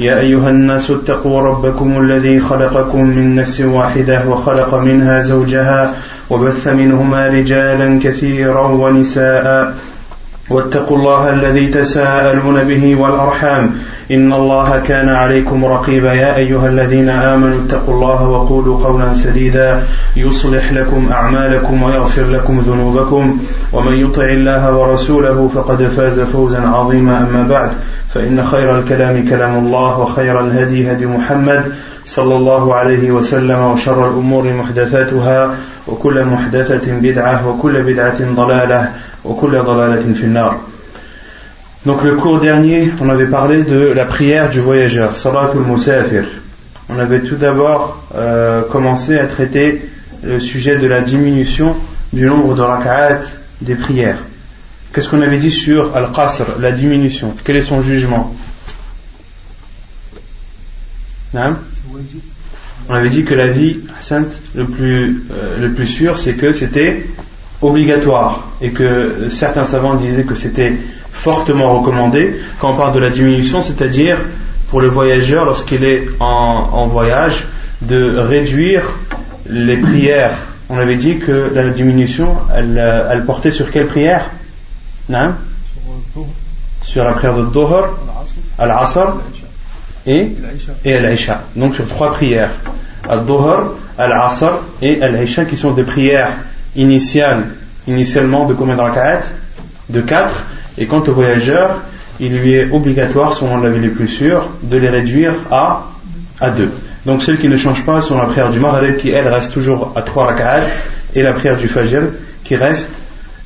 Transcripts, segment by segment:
يا أيها الناس اتقوا ربكم الذي خلقكم من نفس واحدة وخلق منها زوجها وبث منهما رجالا كثيرا ونساء واتقوا الله الذي تساءلون به والأرحام. إن الله كان عليكم رقيبا. يا أيها الذين آمنوا اتقوا الله وقولوا قولا سديدا. يصلح لكم أعمالكم ويغفر لكم ذنوبكم. ومن يطع الله ورسوله فقد فاز فوزا عظيما. أما بعد فإن خير الكلام كلام الله وخير الهدي هدي محمد صلى الله عليه وسلم وشر الأمور محدثاتها وكل محدثة بدعة وكل بدعة ضلالة au cours Donc le cours dernier, on avait parlé de la prière du voyageur, Salatul Musafir. On avait tout d'abord euh, commencé à traiter le sujet de la diminution du nombre de raka'at des prières. Qu'est-ce qu'on avait dit sur Al-Qasr, la diminution? Quel est son jugement? On avait dit que la vie sainte, le plus, euh, le plus sûr, c'est que c'était obligatoire et que certains savants disaient que c'était fortement recommandé quand on parle de la diminution, c'est-à-dire pour le voyageur lorsqu'il est en, voyage de réduire les prières. On avait dit que la diminution, elle, portait sur quelle prière? Non Sur la prière de Dohar, Al-Asr et, et Al-Isha. Donc sur trois prières. Al-Dohar, Al-Asr et Al-Isha qui sont des prières initiales, initialement de combien de rak'at De quatre et quant au voyageur, il lui est obligatoire, selon l'avis le plus sûr, de les réduire à, à deux. Donc celle qui ne change pas sont la prière du Maghrib qui elle reste toujours à trois rak'at et la prière du Fajr qui reste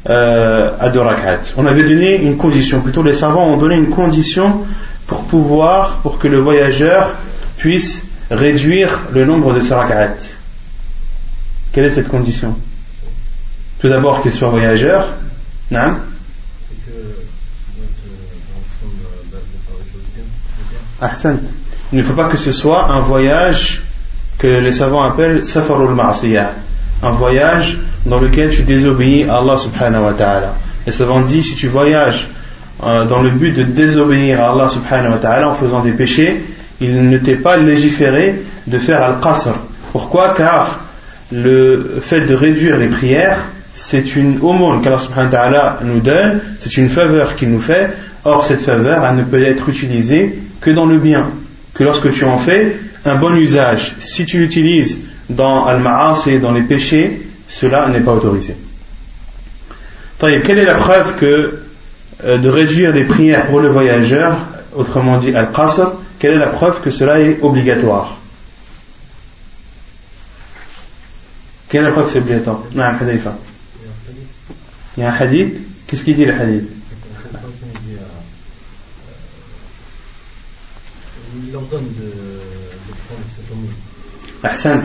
euh, à deux rak'at. On avait donné une condition, plutôt les savants ont donné une condition pour pouvoir, pour que le voyageur puisse réduire le nombre de ses rak'at. Quelle est cette condition? Tout d'abord qu'il soit voyageur, non Il ne faut pas que ce soit un voyage que les savants appellent safarul ma'asiyah, un voyage dans lequel tu désobéis à Allah subhanahu wa ta'ala. Les savants disent si tu voyages euh, dans le but de désobéir à Allah subhanahu wa ta'ala en faisant des péchés, il ne t'est pas légiféré de faire al-qasr. Pourquoi? Car le fait de réduire les prières, c'est une aumône qu'Allah subhanahu wa ta'ala nous donne, c'est une faveur qu'il nous fait. Or, cette faveur, elle ne peut être utilisée que dans le bien, que lorsque tu en fais un bon usage. Si tu l'utilises dans al-ma'as et dans les péchés, cela n'est pas autorisé. Quelle est la preuve que euh, de réduire les prières pour le voyageur, autrement dit al-qasr, quelle est la preuve que cela est obligatoire? Quelle est la preuve que c'est obligatoire? Non, Il y a un hadith. Qu'est-ce qu'il dit le hadith il ordonne de. Ahsant.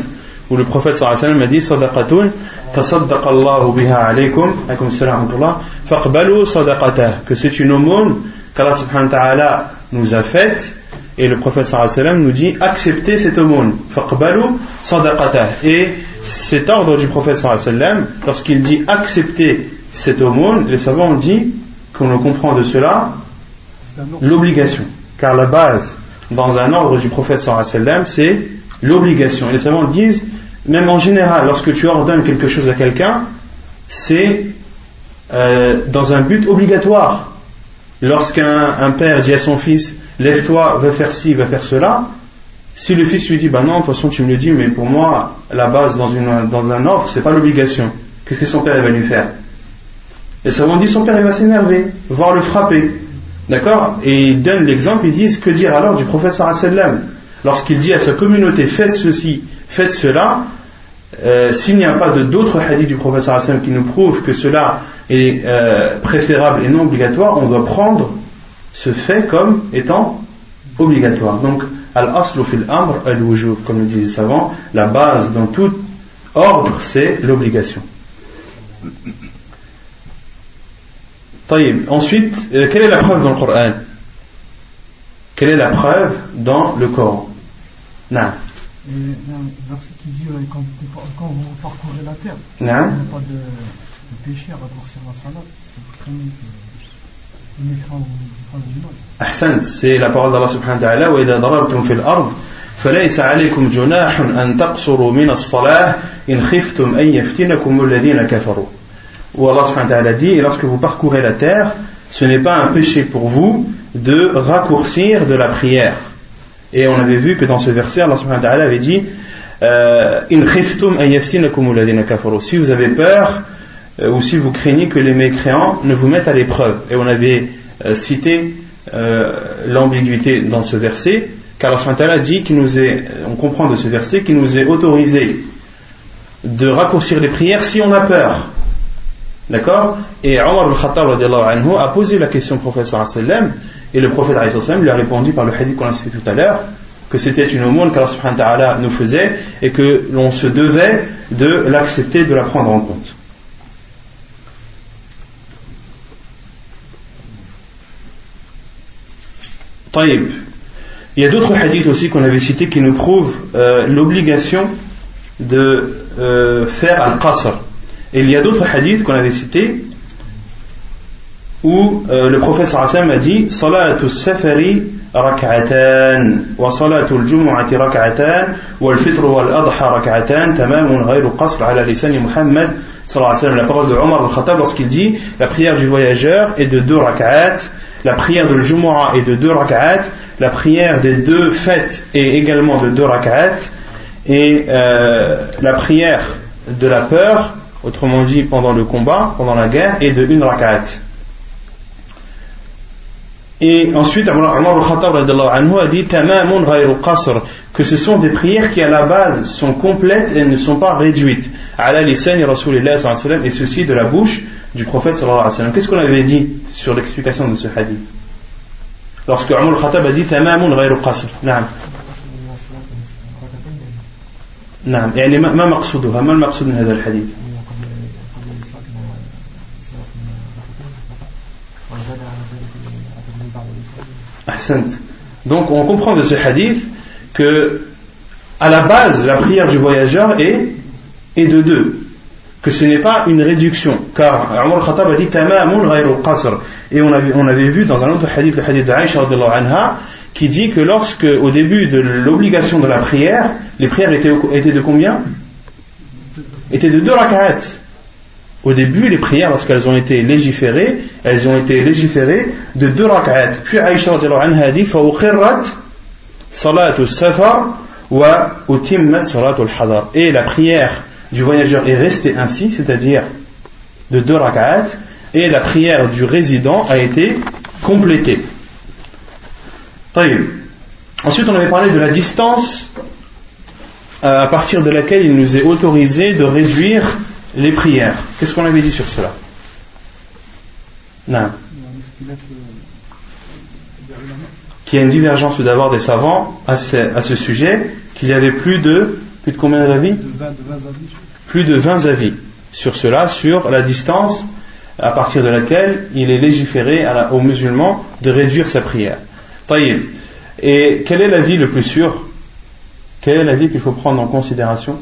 Où le prophète sallallahu alayhi wa sallam a dit Sadaqatun, tasaddaqa Allahu biha alaykum, alaykum salam wa faqbalu sadaqatah. Que c'est une aumône qu'Allah subhanahu wa ta'ala nous a faite. Et le prophète sallallahu alayhi wa sallam nous dit acceptez cette aumône. Faqbalu sadaqatah. Et cet ordre du prophète sallallahu alayhi wa sallam, lorsqu'il dit accepter cette aumône, les savants ont dit qu'on comprend de cela l'obligation. Car la base dans un ordre du prophète sallam, c'est l'obligation. Les savants disent, même en général, lorsque tu ordonnes quelque chose à quelqu'un, c'est euh, dans un but obligatoire. Lorsqu'un père dit à son fils, lève-toi, va faire ci, va faire cela, si le fils lui dit, bah non, de toute façon tu me le dis, mais pour moi, la base dans, dans un ordre, c'est pas l'obligation. Qu'est-ce que son père va lui faire? Les savants disent, son père il va s'énerver, voire le frapper. D'accord? Et ils donnent l'exemple, ils disent que dire alors du prophète sallam Lorsqu'il dit à sa communauté faites ceci, faites cela, euh, s'il n'y a pas d'autres hadiths du prophète sallam qui nous prouvent que cela est euh, préférable et non obligatoire, on doit prendre ce fait comme étant obligatoire. Donc, al-aslu fil amr al-wujub, comme le disent les savants, la base dans toute Ordre, c'est l'obligation. Ensuite, euh, quelle est la preuve dans le Coran Quelle est la preuve dans le Coran Non. verset qui dit euh, quand, quand vous parcourez la terre, il n'y a pas de, de péché à raccourcir la salade, c'est comme une écran أحسنت c'est la parole d'Allah subhanahu wa ta'ala وإذا ضربتم في الأرض فليس عليكم جناح أن تقصروا من الصلاة إن خفتم أن يفتنكم الذين كفروا où Allah subhanahu dit et lorsque vous parcourez la terre ce n'est pas un péché pour vous de raccourcir de la prière. Et on avait vu que dans ce verset Allah subhanahu avait dit euh, si vous avez peur euh, ou si vous craignez que les mécréants ne vous mettent à l'épreuve. Et on avait euh, cité l'ambiguïté dans ce verset car Allah subhanahu dit qu'il nous est on comprend de ce verset qu'il nous est autorisé de raccourcir les prières si on a peur D'accord? Et Omar al-Khattab a posé la question au prophète sallam et le prophète sallam lui a répondu par le hadith qu'on a cité tout à l'heure que c'était une aumône qu'Allah nous faisait et que l'on se devait de l'accepter, de la prendre en compte. Taïb. Il y a d'autres hadiths aussi qu'on avait cités qui nous prouvent euh, l'obligation de euh, faire al-qasr, et il y a d'autres hadiths qu'on avait cités où euh, le prophète sallam a dit Salatu safari rak'atan wa salatu al-jumu'ati rak'atan wa al-fitr wa al-adha rak'atan tamamun ghayru qasr ala lisani Muhammad La parole de Omar al-Khattab lorsqu'il dit la prière du voyageur est de deux rak'at, la prière de l'Jumu'ah est de deux rak'at, la prière des deux fêtes est également de deux rak'at et euh, la prière de la peur autrement dit pendant le combat, pendant la guerre, et de une rakat. Et ensuite, Omar al-Khattab a dit que ce sont des prières qui à la base sont complètes et ne sont pas réduites. et ceci de la bouche du prophète Qu'est-ce qu'on avait dit sur l'explication de ce hadith Lorsque Omar al-Khattab a dit tamamun ghayru qasr. نعم يعني ما مقصودها ما المقصود من هذا الحديث Donc on comprend de ce hadith que à la base la prière du voyageur est, de deux. Que ce n'est pas une réduction. Car Omar Khattab a dit et on avait, on avait vu dans un autre hadith le hadith d'Aïcha anha qui dit que lorsque au début de l'obligation de la prière les prières étaient, étaient de combien? Étaient de deux rak'at au début, les prières, lorsqu'elles ont été légiférées, elles ont été légiférées de deux rak'at. Puis Aïcha anha dit salatu safar wa salatu al-hadar. Et la prière du voyageur est restée ainsi, c'est-à-dire de deux rak'at, et la prière du résident a été complétée. Ensuite, on avait parlé de la distance euh, à partir de laquelle il nous est autorisé de réduire les prières. Qu'est-ce qu'on avait dit sur cela? Non. Qu'il y a une divergence d'abord des savants à ce, à ce sujet, qu'il y avait plus de, plus de combien d'avis? Plus de 20 avis sur cela, sur la distance à partir de laquelle il est légiféré aux musulmans de réduire sa prière. Taïb. Et quel est l'avis le plus sûr? Quel est l'avis qu'il faut prendre en considération?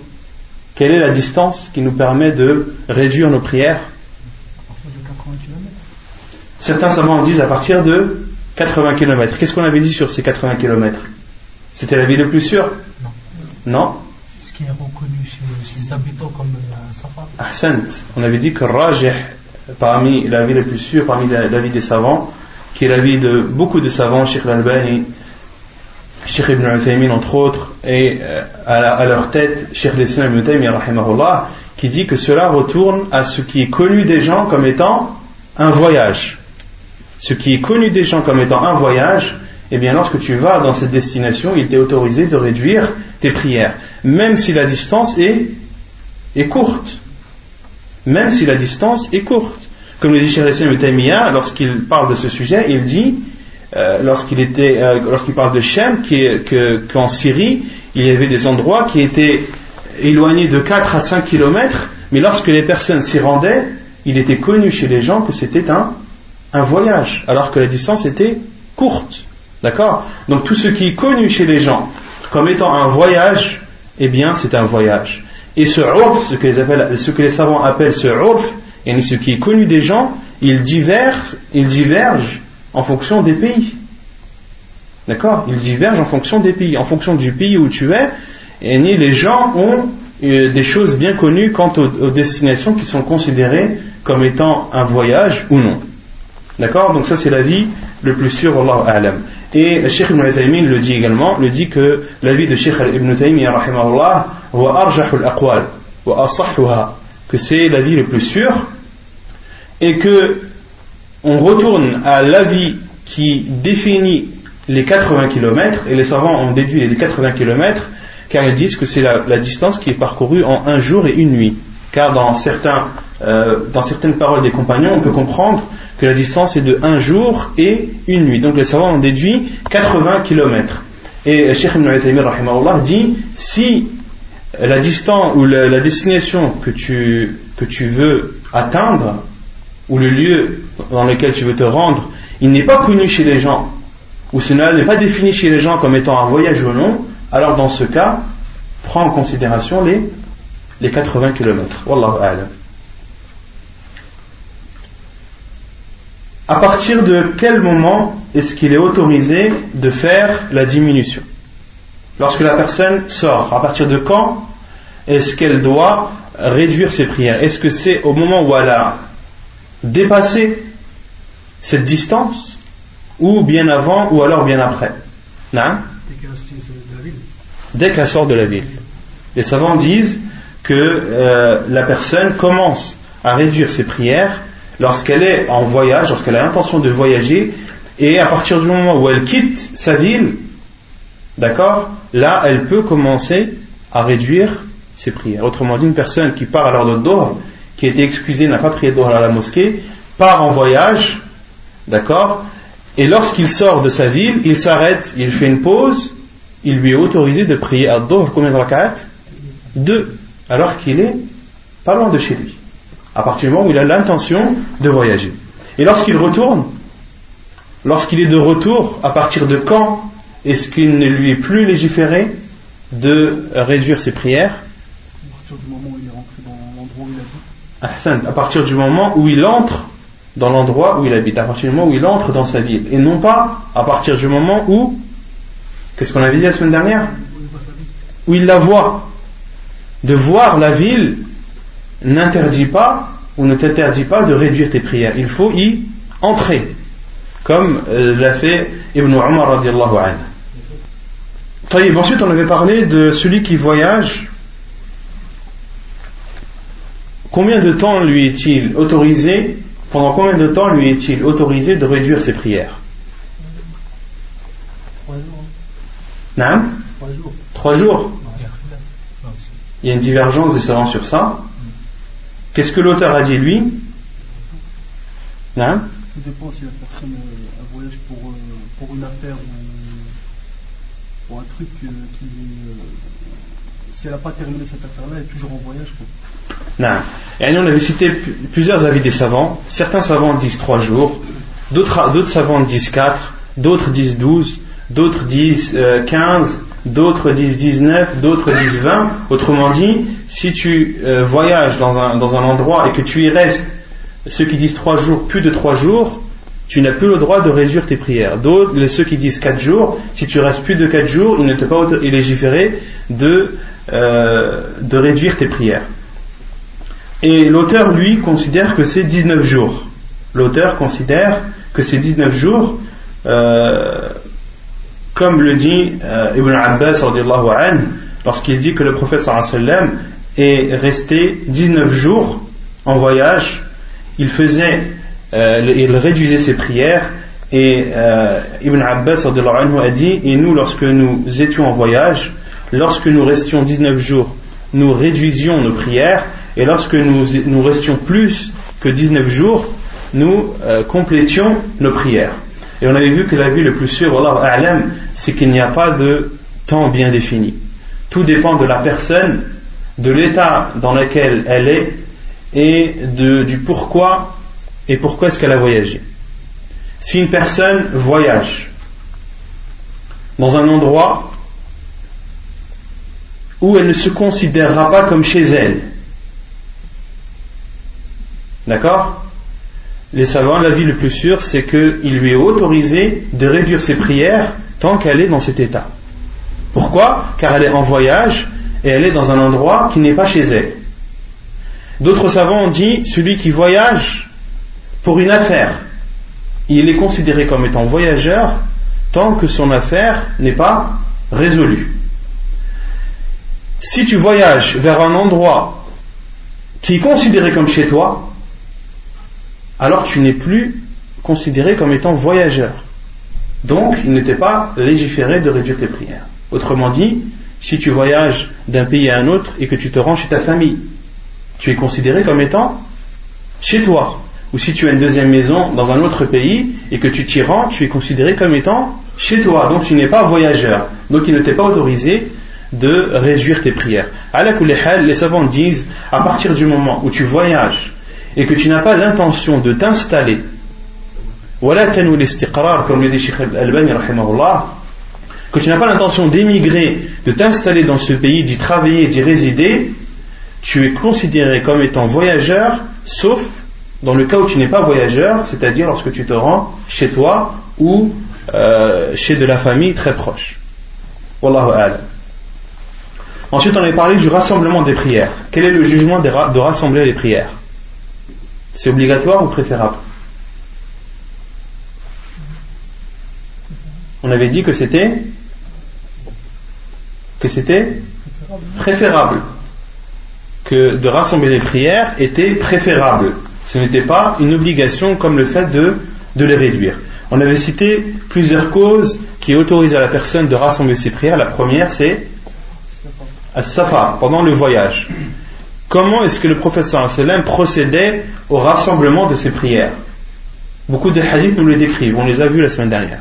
Quelle est la distance qui nous permet de réduire nos prières Certains savants disent à partir de 80 km. Qu'est-ce qu'on avait dit sur ces 80 km C'était la vie le plus sûr Non Ce qui est reconnu chez les habitants comme. Ahsant. On avait dit que Rajih, parmi la vie la plus sûre, parmi la, vie des savants, qui est la vie de beaucoup de savants, Sheikh Al-Albani, Sheikh Ibn Uthaymin entre autres, et euh, à, leur tête Sheikh l'Islam Ibn qui dit que cela retourne à ce qui est connu des gens comme étant un voyage. Ce qui est connu des gens comme étant un voyage, eh bien lorsque tu vas dans cette destination, il t'est autorisé de réduire tes prières, même si la distance est, courte. Même si la distance est courte. Comme le dit Sheikh l'Islam Ibn lorsqu'il parle de ce sujet, il dit euh, lorsqu'il était, euh, lorsqu'il parle de Shem, qu'en Syrie, il y avait des endroits qui étaient éloigné de 4 à 5 km, mais lorsque les personnes s'y rendaient, il était connu chez les gens que c'était un, un voyage, alors que la distance était courte. D'accord? Donc tout ce qui est connu chez les gens comme étant un voyage, eh bien c'est un voyage. Et ce urf, ce que les, appellent, ce que les savants appellent ce urf, et ce qui est connu des gens, il diverge, il diverge en fonction des pays. D'accord? Il diverge en fonction des pays. En fonction du pays où tu es, et les gens ont euh, des choses bien connues quant aux, destinations qui sont considérées comme étant un voyage ou non. D'accord? Donc ça c'est l'avis le plus sûr, Allah Alam. Et Sheikh Ibn Taymiyyah le dit également, le dit que l'avis de Sheikh Ibn Taymiyyah rahimahullah wa que c'est l'avis le plus sûr et que on retourne à l'avis qui définit les 80 km et les savants ont déduit les 80 km car ils disent que c'est la, distance qui est parcourue en un jour et une nuit. Car dans, certains, euh, dans certaines paroles des compagnons, on peut comprendre que la distance est de un jour et une nuit. Donc les savants ont déduit 80 km. Et Cheikh Ibn Taymiyyah dit si la distance ou la, destination que tu, que tu veux atteindre, ou le lieu dans lequel tu veux te rendre, il n'est pas connu chez les gens, ou cela n'est pas défini chez les gens comme étant un voyage ou non, alors dans ce cas, prends en considération les, les 80 km. Wallahu a'lam. À partir de quel moment est-ce qu'il est autorisé de faire la diminution? Lorsque la personne sort, à partir de quand est-ce qu'elle doit réduire ses prières? Est-ce que c'est au moment où elle a dépassé cette distance ou bien avant ou alors bien après Dès qu'elle sort de la ville. Les savants disent que euh, la personne commence à réduire ses prières lorsqu'elle est en voyage, lorsqu'elle a l'intention de voyager, et à partir du moment où elle quitte sa ville, d'accord, là elle peut commencer à réduire ses prières. Autrement dit, une personne qui part à l'heure de qui a été excusée, n'a pas prié à la mosquée, part en voyage, d'accord, et lorsqu'il sort de sa ville, il s'arrête, il fait une pause, il lui est autorisé de prier à Doha combien de rak'at? Deux, alors qu'il est pas loin de chez lui à partir du moment où il a l'intention de voyager. Et lorsqu'il retourne, lorsqu'il est de retour, à partir de quand est-ce qu'il ne lui est plus légiféré de réduire ses prières À partir du moment où il est rentré dans l'endroit où il habite. À partir du moment où il entre dans l'endroit où il habite, à partir du moment où il entre dans sa ville, et non pas à partir du moment où, qu'est-ce qu'on avait dit la semaine dernière? Où il la voit. De voir la ville n'interdit pas ou ne t'interdit pas de réduire tes prières. Il faut y entrer, comme euh, l'a fait Ibn Umar radiallahu anhu. Ensuite, on avait parlé de celui qui voyage. Combien de temps lui est-il autorisé Pendant combien de temps lui est-il autorisé de réduire ses prières Trois jours. Trois jours. Trois jours. Il y a une divergence des savants sur ça. Qu'est-ce que l'auteur a dit lui hein Tout dépend si la personne euh, a voyage pour, euh, pour une affaire ou pour un truc euh, qui. si elle n'a pas terminé cette affaire-là, elle est toujours en voyage. Non. Et on avait cité plusieurs avis des savants. Certains savants disent trois jours, d'autres savants disent quatre, d'autres disent douze, d'autres disent quinze, d'autres disent 19, d'autres disent 20. Autrement dit, si tu euh, voyages dans un, dans un endroit et que tu y restes, ceux qui disent 3 jours, plus de 3 jours, tu n'as plus le droit de réduire tes prières. D'autres, ceux qui disent 4 jours, si tu restes plus de 4 jours, il ne te pas légiférer de, euh, de réduire tes prières. Et l'auteur, lui, considère que c'est 19 jours. L'auteur considère que c'est 19 jours. Euh, comme le dit euh, Ibn Abbas lorsqu'il dit que le prophète est resté 19 jours en voyage, il faisait, euh, il réduisait ses prières et Ibn Abbas a dit et nous lorsque nous étions en voyage, lorsque nous restions 19 jours, nous réduisions nos prières et lorsque nous, restions plus que 19 jours, nous complétions nos prières. Et on avait vu que la vie le plus sûr, c'est qu'il n'y a pas de temps bien défini. Tout dépend de la personne de l'état dans lequel elle est et du pourquoi et pourquoi est-ce qu'elle a voyagé. Si une personne voyage dans un endroit où elle ne se considérera pas comme chez elle, d'accord? Les savants, l'avis le plus sûr, c'est qu'il lui est autorisé de réduire ses prières tant qu'elle est dans cet état. Pourquoi? Car elle est en voyage et elle est dans un endroit qui n'est pas chez elle. D'autres savants ont dit celui qui voyage pour une affaire, il est considéré comme étant voyageur tant que son affaire n'est pas résolue. Si tu voyages vers un endroit qui est considéré comme chez toi, alors tu n'es plus considéré comme étant voyageur. Donc, il n'était pas légiféré de réduire tes prières. Autrement dit, si tu voyages d'un pays à un autre et que tu te rends chez ta famille, tu es considéré comme étant chez toi. Ou si tu as une deuxième maison dans un autre pays et que tu t'y rends, tu es considéré comme étant chez toi. Donc tu n'es pas voyageur. Donc il ne t'est pas autorisé de réduire tes prières. À les savants disent, à partir du moment où tu voyages et que tu n'as pas l'intention de t'installer, comme le dit Sheikh Al-Albani, que tu n'as pas l'intention d'émigrer, de t'installer dans ce pays, d'y travailler, d'y résider, tu es considéré comme étant voyageur, sauf dans le cas où tu n'es pas voyageur, c'est-à-dire lorsque tu te rends chez toi ou euh, chez de la famille très proche. Wallahu a'lam. Ensuite, on a parlé du rassemblement des prières. Quel est le jugement de rassembler les prières? C'est obligatoire ou préférable? On avait dit que c'était que c'était préférable, que de rassembler les prières était préférable. Ce n'était pas une obligation comme le fait de, de les réduire. On avait cité plusieurs causes qui autorisent à la personne de rassembler ses prières. La première, c'est As-Safa, pendant le voyage. Comment est-ce que le professeur procédait au rassemblement de ses prières Beaucoup de hadiths nous le décrivent, on les a vus la semaine dernière.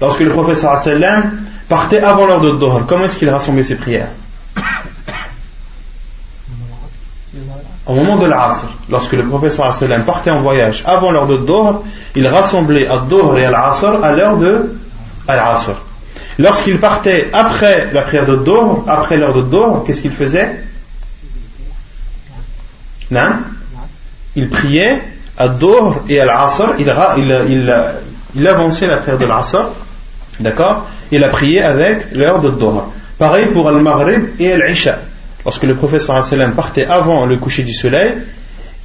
Lorsque le professeur partait avant l'heure de Dohr, comment est-ce qu'il rassemblait ses prières Au moment de l'Asr, lorsque le professeur partait en voyage avant l'heure de Dohr, il rassemblait à Dohr et à l'Asr à l'heure de l'Asr. Lorsqu'il partait après la prière de Dohr, après l'heure de Dohr, qu'est-ce qu'il faisait non Il priait à Dohr et à l'Asr, il, il, il, avançait la prière de l'Asr, d'accord? Il a prié avec l'heure de Dohr. Pareil pour Al-Maghrib et Al-Isha. Lorsque le sallam partait avant le coucher du soleil,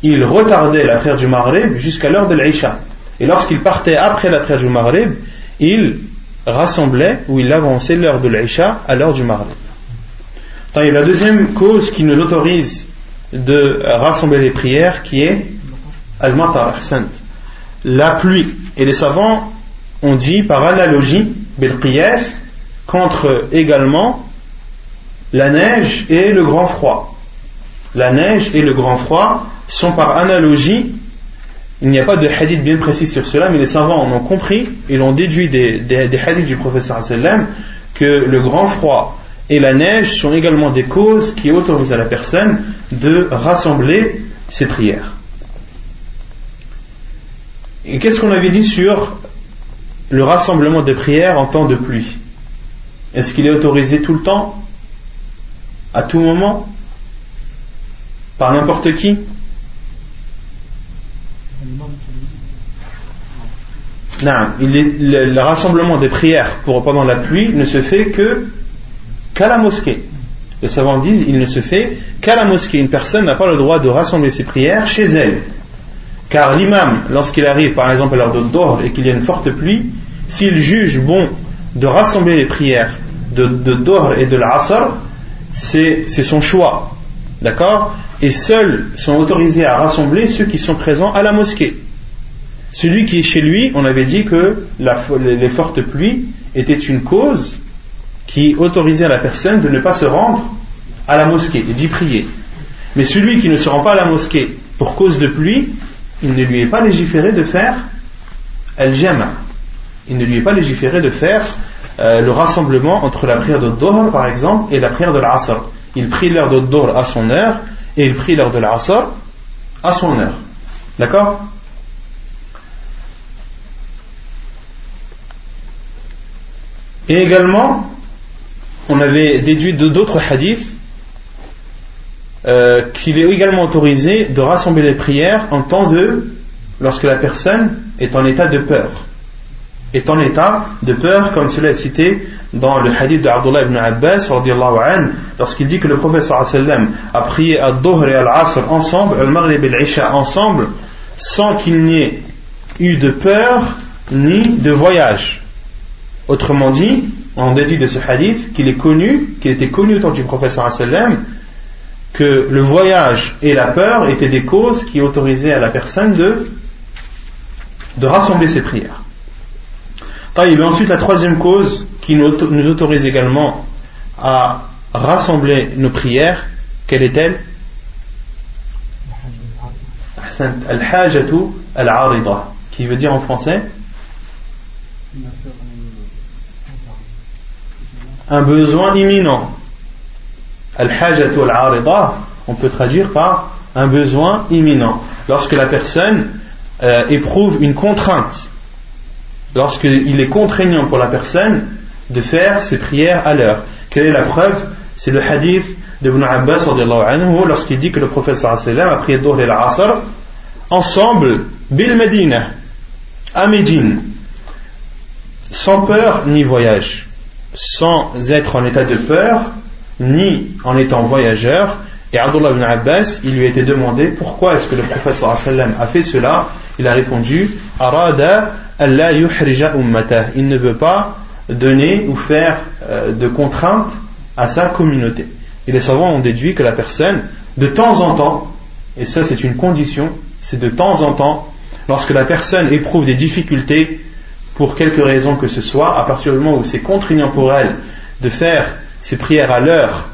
il retardait la prière du Maghrib jusqu'à l'heure de l'Isha. Et lorsqu'il partait après la prière du Maghrib, il rassemblait ou il avançait l'heure de l'Aïcha à l'heure du Maghrib. La deuxième cause qui nous autorise de rassembler les prières qui est al-matar, la pluie. Et les savants ont dit par analogie, belqiyas, contre également la neige et le grand froid. La neige et le grand froid sont par analogie il n'y a pas de hadith bien précis sur cela, mais les savants en ont compris et l'ont déduit des, des, hadiths du professeur sallam que le grand froid et la neige sont également des causes qui autorisent à la personne de rassembler ses prières. Et qu'est-ce qu'on avait dit sur le rassemblement des prières en temps de pluie? Est-ce qu'il est autorisé tout le temps? À tout moment? Par n'importe qui? Non, le, rassemblement des prières pour, pendant la pluie ne se fait qu'à la mosquée. Les savants disent il ne se fait qu'à la mosquée. Une personne n'a pas le droit de rassembler ses prières chez elle. Car l'imam, lorsqu'il arrive par exemple à l'heure de Dor et qu'il y a une forte pluie, s'il juge bon de rassembler les prières de, Dor et de l'Asr, c'est son choix. D'accord? Et seuls sont autorisés à rassembler ceux qui sont présents à la mosquée. Celui qui est chez lui, on avait dit que les fortes pluies étaient une cause qui autorisait à la personne de ne pas se rendre à la mosquée et d'y prier. Mais celui qui ne se rend pas à la mosquée pour cause de pluie, il ne lui est pas légiféré de faire al-jama. Il ne lui est pas légiféré de faire euh, le rassemblement entre la prière de par exemple, et la prière de l'Asr. il prie l'heure de à son heure et il prie l'heure de l'Asr à son heure. D'accord? Et également, on avait déduit de d'autres hadiths euh, qu'il est également autorisé de rassembler les prières en temps de lorsque la personne est en état de peur. Est en état de peur, comme cela est cité dans le hadith d'Abdullah ibn Abbas, lorsqu'il dit que le prophète a prié à Dhuhr et à l'Asr ensemble, al-Maghrib et l'Isha ensemble, sans qu'il n'y ait eu de peur ni de voyage. Autrement dit, on déduit de ce hadith qu'il est connu, qu'il était connu au temps du prophète que le voyage et la peur étaient des causes qui autorisaient à la personne de, rassembler ses prières. Ensuite, la troisième cause qui nous autorise également à rassembler nos prières, quelle est-elle? Al-hajatu al-arida, qui veut dire en français? Un besoin imminent. Al-hajatu al-arida, on peut traduire par un besoin imminent. Lorsque la personne euh, éprouve une contrainte, lorsqu'il est contraignant pour la personne de faire ses prières à l'heure. Quelle est la preuve? C'est le hadith de Ibn Abbas lorsqu'il dit que le prophète a prié Dhuhr et l'Asr ensemble, bil Medina, à Médine, sans peur ni voyage sans être en état de peur, ni en étant voyageur. Et Abdullah ibn Abbas, il lui a été demandé pourquoi est-ce que le prophète a fait cela? Il a répondu. Il ne veut pas donner ou faire euh, de contraintes à sa communauté. Et les savants ont déduit que la personne, de temps en temps, et ça c'est une condition, c'est de temps en temps, lorsque la personne éprouve des difficultés pour quelque raison que ce soit, à partir du moment où c'est contraignant pour elle de faire ses prières à l'heure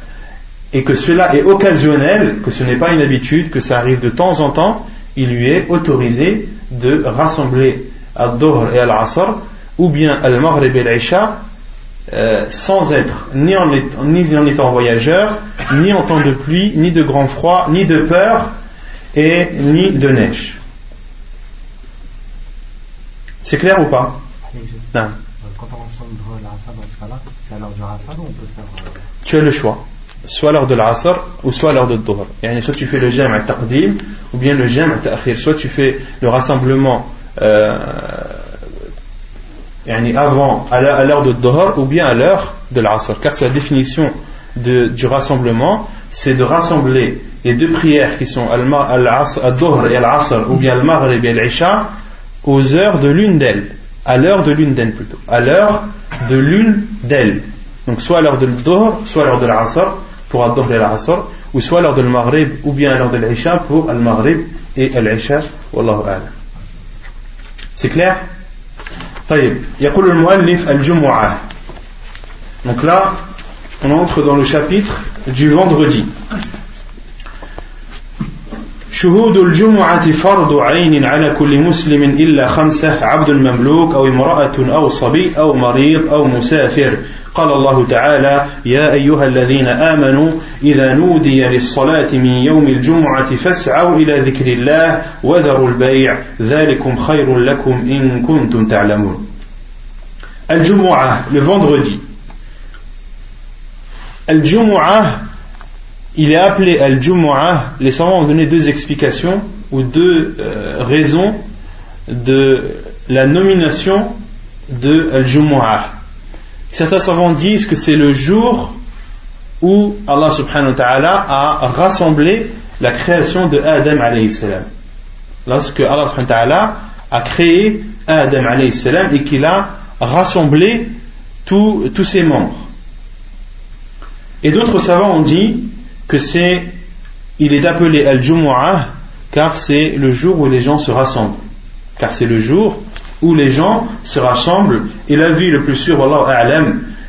et que cela est occasionnel, que ce n'est pas une habitude, que ça arrive de temps en temps, il lui est autorisé de rassembler Ad-Dohr et Al-Asr ou bien Al-Maghrib et Al-Isha euh, sans être ni en, ni en étant voyageur, ni en temps de pluie, ni de grand froid, ni de peur et ni de neige. C'est clair ou pas? Non. Quand on l'Asr dans ce cas-là, c'est à l'heure du Asr ou on peut faire. Euh, tu as le choix. Soit l'heure de l'Asr ou soit l'heure de Dhuhr. Soit tu fais le jam à taqdim ou bien le jam à ta'khir. Soit tu fais le rassemblement euh, avant, à l'heure de Dhuhr ou bien à l'heure de l'Asr. Car c'est la définition de, du rassemblement, c'est de rassembler les deux prières qui sont Al-Dhuhr et Al-Asr ou bien Al-Maghrib et Al-Isha aux heures de l'une d'elles à l'heure de l'une d'elles plutôt, à l'heure de l'une d'elles. Donc soit à l'heure de l'Dohr, soit à l'heure de l'Asr, pour Ad-Dohr et l'Asr, ou soit à l'heure de l'Maghrib, ou bien à l'heure de l'Isha pour Al-Maghrib et Al-Isha, Wallahu a'lam. C'est clair طيب يقول المؤلف الجمعة donc là on entre dans le chapitre du vendredi شهود الجمعة فرض عين على كل مسلم إلا خمسة عبد مملوك أو امرأة أو صبي أو مريض أو مسافر. قال الله تعالى يا أيها الذين آمنوا إذا نودي للصلاة من يوم الجمعة فاسعوا إلى ذكر الله وذروا البيع. ذلكم خير لكم إن كنتم تعلمون. الجمعة le vendredi. الجمعة il est appelé Al-Jumu'ah, les savants ont donné deux explications ou deux euh, raisons de la nomination de Al-Jumu'ah. Certains savants disent que c'est le jour où Allah subhanahu wa ta'ala a rassemblé la création de Adam alayhi salam. Lorsque Allah subhanahu wa ta'ala a créé Adam alayhi salam et qu'il a rassemblé tous ses membres. Et d'autres savants ont dit que c'est, il est appelé Al-Jumu'ah car c'est le jour où les gens se rassemblent. Car c'est le jour où les gens se rassemblent. Et la vie le plus sûr, Allah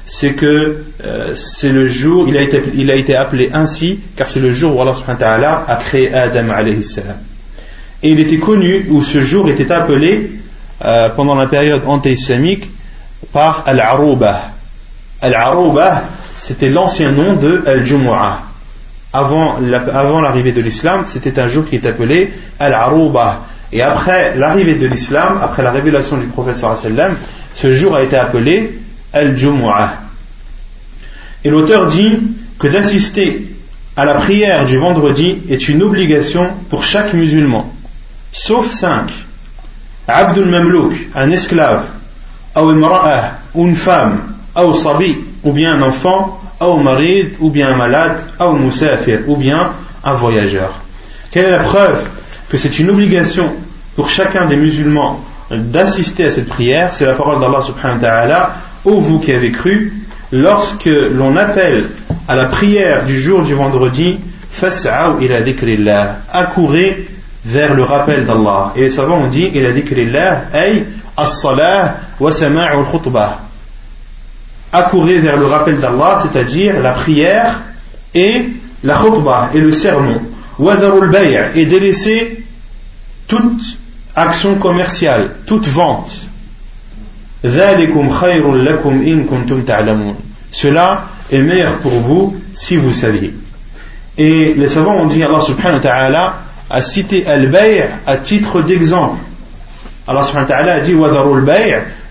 c'est que euh, c'est le jour, il a, été, il a été appelé ainsi, car c'est le jour où Allah a créé Adam alayhi salam. Et il était connu, où ce jour était appelé, euh, pendant la période anti-islamique, par Al-Aruba. Al-Aruba, c'était l'ancien nom de Al-Jumu'ah. Avant l'arrivée de l'islam, c'était un jour qui est appelé Al-Aruba. Et après l'arrivée de l'islam, après la révélation du prophète sallam, ce jour a été appelé Al-Jumu'ah. Et l'auteur dit que d'assister à la prière du vendredi est une obligation pour chaque musulman, sauf cinq. Abdul Mamlouk, un esclave, ou une femme, ou ou bien un enfant, ou marid, ou bien un malade, ou musafir, ou bien un voyageur. Quelle est la preuve que c'est une obligation pour chacun des musulmans d'assister à cette prière? C'est la parole d'Allah subhanahu wa ta'ala, ô vous qui avez cru, lorsque l'on appelle à la prière du jour du vendredi, fas'aw ila dhikrillah, accourez vers le rappel d'Allah. Et les savants ont dit, ila dhikrillah, ay as-salah wa sama'u al-khutbah accourir vers le rappel d'Allah, c'est-à-dire la prière et la khutbah et le sermon. Et délaisser toute action commerciale, toute vente. Cela est meilleur pour vous si vous saviez. Et les savants ont dit, Allah subhanahu wa ta'ala a cité al-bay' à titre d'exemple. Allah subhanahu wa ta'ala a dit,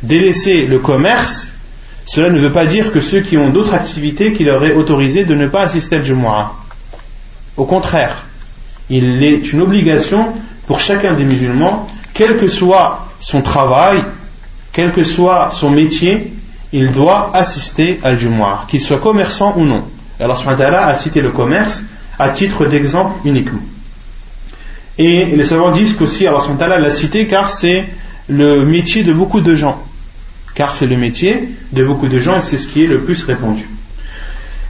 délaisser le commerce cela ne veut pas dire que ceux qui ont d'autres activités qui leur est autorisé de ne pas assister au Jumu'ah. Au contraire, il est une obligation pour chacun des musulmans, quel que soit son travail, quel que soit son métier, il doit assister à Jumu'ah, qu'il soit commerçant ou non. Alors Allah a cité le commerce à titre d'exemple uniquement. Et les savants disent qu'aussi Allah l'a cité car c'est le métier de beaucoup de gens car c'est le métier de beaucoup de gens et c'est ce qui est le plus répandu.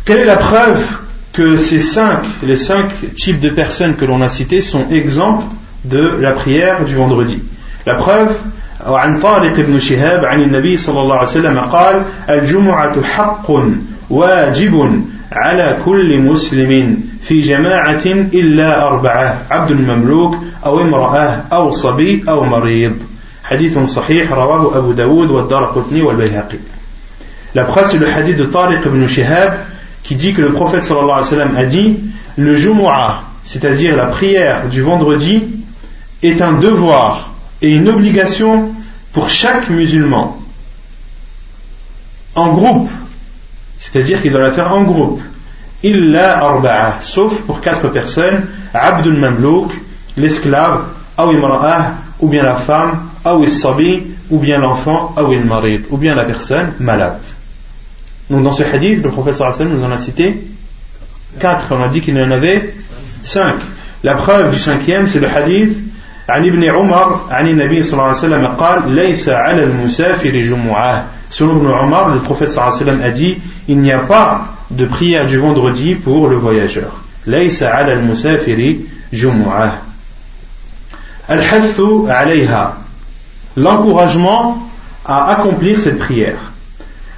Quelle est la preuve que ces cinq, les cinq types de personnes que l'on a cités sont exemples de la prière du vendredi La preuve, عن طارق بن شهاب عن النبي صلى الله عليه وسلم قال الجمعة حق واجب على كل مسلم في جماعة إلا أربعة عبد المملوك أو امرأة أو صبي أو مريض Sahih, rawahu Abu Daoud wa Darqutni wa al-Bayhaqi. La preuve, c'est le hadith de Tariq ibn Shihab qui dit que le prophète sallallahu a dit le Jumu'ah, c'est-à-dire la prière du vendredi, est un devoir et une obligation pour chaque musulman en groupe, c'est-à-dire qu'il doit la faire en groupe. Illa arba'a, sauf pour quatre personnes, Abdul Mamlouk, l'esclave, ou bien la femme, ou bien l'enfant, ou bien la personne malade. Donc dans ce hadith, le professeur Hassan nous en a cité quatre. On a dit qu'il y en avait cinq. La preuve du cinquième, c'est le hadith عن ابن عمر عن النبي صلى الله عليه وسلم قال ليس على المسافر جمعة Selon Ibn Omar, le prophète sallallahu alayhi wa sallam a dit il n'y a pas de prière du vendredi pour le voyageur. ليس على المسافر جمعة الحث عليها l'encouragement à accomplir cette prière.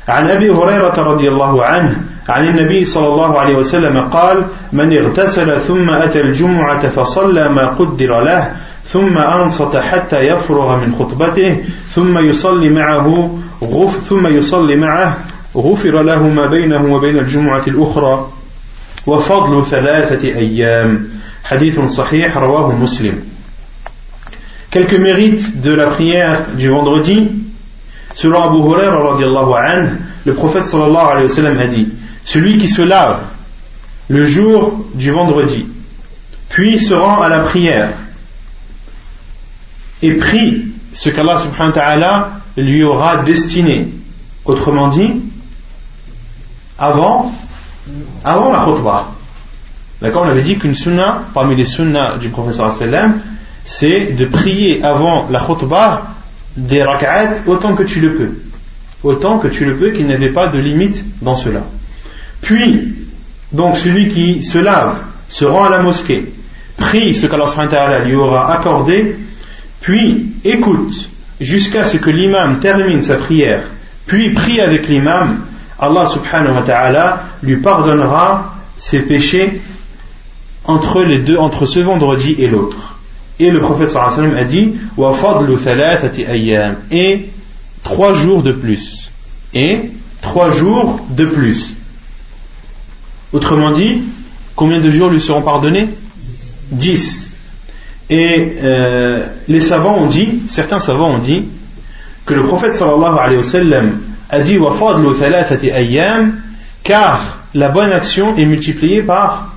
عن أبي هريرة رضي الله عنه عن النبي صلى الله عليه وسلم قال من اغتسل ثم أتى الجمعة فصلى ما قدر له ثم أنصت حتى يفرغ من خطبته ثم يصلي معه غف ثم يصلي معه غفر له ما بينه وبين الجمعة الأخرى. وفضل ثلاثة أيام. حديث صحيح رواه مسلم. Quelques mérites de la prière du vendredi. Selon Abu Hurairah le prophète sallallahu alayhi wa sallam a dit Celui qui se lave le jour du vendredi, puis se rend à la prière et prie ce qu'Allah subhanahu wa ta'ala lui aura destiné. Autrement dit, avant, avant la khutbah. D'accord On avait dit qu'une sunna, parmi les sunnas du professeur sallam, c'est de prier avant la khutbah des rak'at autant que tu le peux. Autant que tu le peux, qu'il n'y avait pas de limite dans cela. Puis, donc celui qui se lave, se rend à la mosquée, prie ce qu'Allah lui aura accordé, puis écoute jusqu'à ce que l'imam termine sa prière, puis prie avec l'imam, Allah subhanahu wa ta'ala lui pardonnera ses péchés entre les deux, entre ce vendredi et l'autre. Et le prophète sallam a dit et trois jours de plus. Et trois jours de plus. Autrement dit, combien de jours lui seront pardonnés? 10. Et euh, les savants ont dit, certains savants ont dit, que le prophète sallallahu alayhi wa sallam a dit ayyam car la bonne action est multipliée par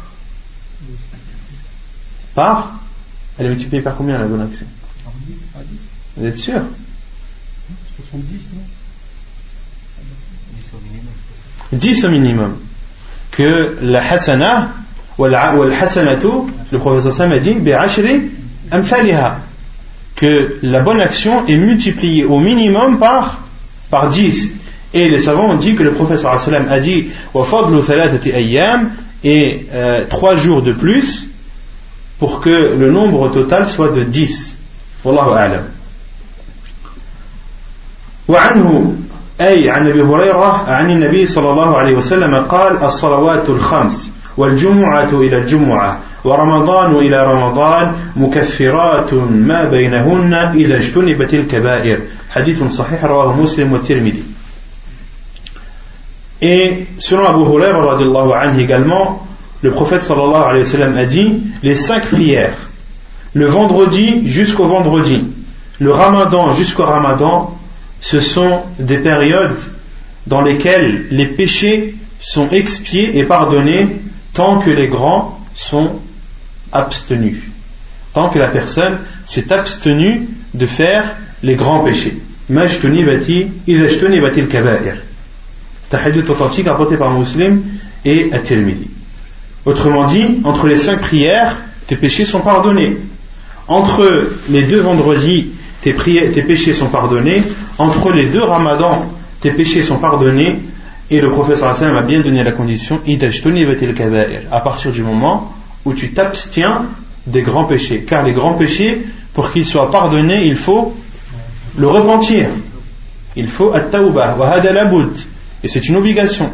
par elle est multipliée par combien la bonne action Vous êtes sûr? 70 non? 10 au minimum que la hasana ou la hasanatu le prophète sallallahu a dit que la bonne action est multipliée au minimum par, par 10. Et les savants ont dit que le professeur a dit et euh, trois jours de plus pour que le nombre total soit de 10. Wallahu a'lam. وعنه أي عن أبي هريرة عن النبي صلى الله عليه وسلم قال الصلوات الخمس والجمعة إلى الجمعة ورمضان إلى رمضان مكفرات ما بينهن إذا اجتنبت الكبائر حديث صحيح رواه مسلم والترمذي Et selon Abu Huraira radiallahu anhu également, le prophète sallallahu alayhi wa sallam a dit les cinq prières, le vendredi jusqu'au vendredi, le ramadan jusqu'au ramadan, ce sont des périodes dans lesquelles les péchés sont expiés et pardonnés tant que les grands sont abstenu. Tant que la personne s'est abstenue de faire les grands péchés. C'est un hadith authentique apporté par un musulman et At-Tirmidhi. Autrement dit, entre les cinq prières, tes péchés sont pardonnés. Entre les deux vendredis, tes, péchés sont pardonnés. Entre les deux ramadans, tes péchés sont pardonnés. Et le professeur Hassan a bien donné la condition à partir du moment où tu t'abstiens des grands péchés. Car les grands péchés, pour qu'ils soient pardonnés, il faut le repentir. Il faut at-tawbah wa Et c'est une obligation.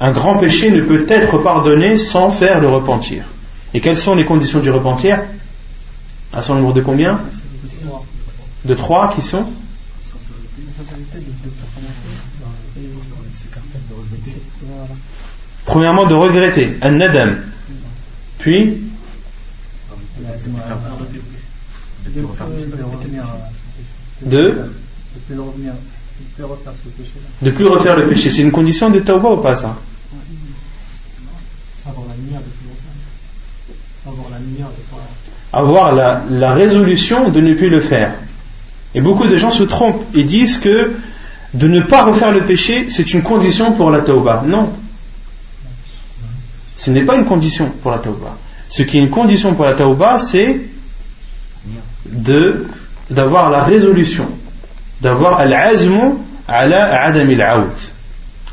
Un grand péché ne peut être pardonné sans faire le repentir. Et quelles sont les conditions du repentir? À son nombre de combien? De trois qui sont? Premièrement, de regretter, un nadam, puis? De? De plus refaire le péché. C'est une condition de ou pas ça? Avoir la, la résolution de ne plus le faire. Et beaucoup de gens se trompent et disent que de ne pas refaire le péché, c'est une condition pour la tawbah. Non, ce n'est pas une condition pour la tauba. Ce qui est une condition pour la tauba, c'est de d'avoir la résolution, d'avoir al-azmu ala adam al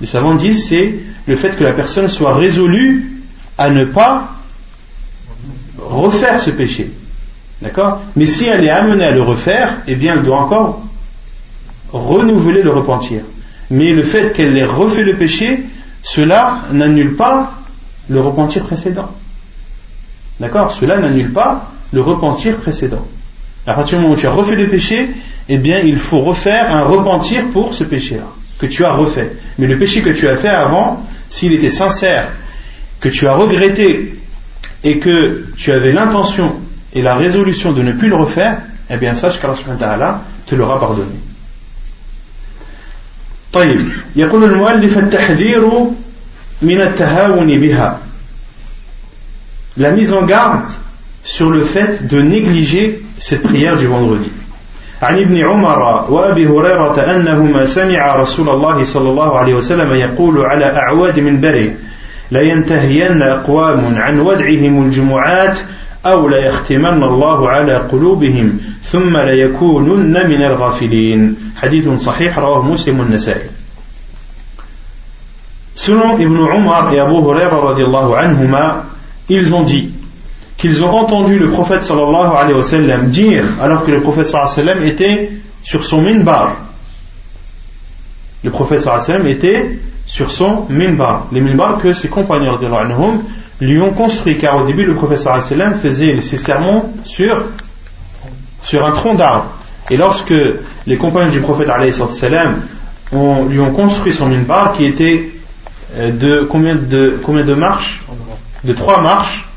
Les savants disent c'est le fait que la personne soit résolue à ne pas refaire ce péché. D'accord? Mais si elle est amenée à le refaire, eh bien elle doit encore renouveler le repentir. Mais le fait qu'elle ait refait le péché, cela n'annule pas le repentir précédent. D'accord? Cela n'annule pas le repentir précédent. À partir du moment où tu as refait le péché, eh bien, il faut refaire un repentir pour ce péché-là, que tu as refait. Mais le péché que tu as fait avant, s'il était sincère, que tu as regretté et que tu avais l'intention et la résolution de ne plus le refaire, eh bien, sache qu'Allah te l'aura pardonné. طيب يقول المؤلف التحذير la mise en garde sur le fait de négliger cette prière du vendredi. عن ابن عمر وابي هريره انهما سمع رسول الله صلى الله عليه وسلم يقول على اعواد منبره لينتهين اقوام عن ودعهم الجمعات أو ليختمن الله على قلوبهم ثم ليكونن من الغافلين حديث صحيح رواه مسلم النسائي Selon Ibn Umar et Abu Huraira anhuma, ils ont dit qu'ils ont entendu le prophète sallallahu alayhi wa sallam dire, alors que le prophète sallallahu alayhi wa sallam était sur son minbar. Le prophète sallallahu alayhi wa sallam était sur son minbar. Les minbars que ses compagnons lui ont construit, car au début le sallam faisait ses sermons sur, sur un tronc d'arbre. Et lorsque les compagnons du prophète sallam lui ont construit son minbar qui était euh, de combien de, combien de marches? De trois marches.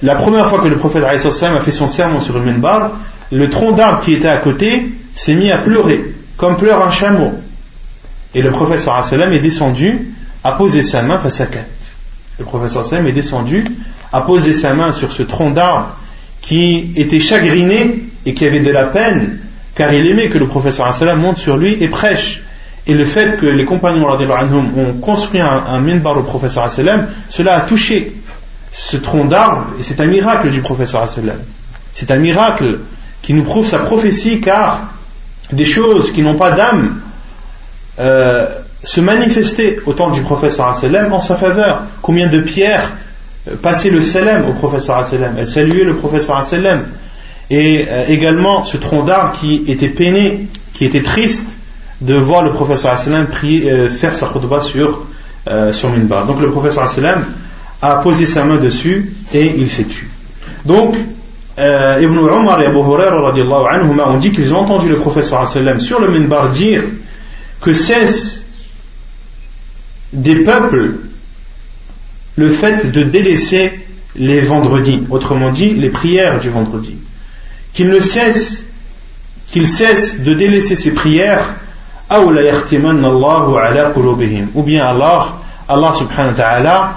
La première fois que le prophète a fait son sermon sur le minbar, le tronc d'arbre qui était à côté s'est mis à pleurer, comme pleure un chameau. Et le prophète est descendu à poser sa main face à Kat. Le prophète est descendu à poser sa main sur ce tronc d'arbre qui était chagriné et qui avait de la peine, car il aimait que le professeur monte sur lui et prêche. Et le fait que les compagnons ont construit un, minbar au professeur cela a touché ce tronc d'arbre, et c'est un miracle du professeur C'est un miracle qui nous prouve sa prophétie, car des choses qui n'ont pas d'âme euh, se manifestaient au temps du professeur en sa faveur. Combien de pierres passer le salam au professeur sallam, elle saluait le professeur sallam. Et euh, également ce tronc d'arbre qui était peiné, qui était triste de voir le professeur sallam prier, euh, faire sa khutbah sur, euh, sur minbar. Donc le professeur sallam a posé sa main dessus et il s'est tué. Donc euh, Ibn Umar et Abu Hurairah ont dit qu'ils ont entendu le professeur sallam sur le minbar dire que cesse des peuples le fait de délaisser les vendredis, autrement dit les prières du vendredi. Qu'il ne cesse, qu'il cesse de délaisser ses prières, ou bien Allah, Allah subhanahu wa ta'ala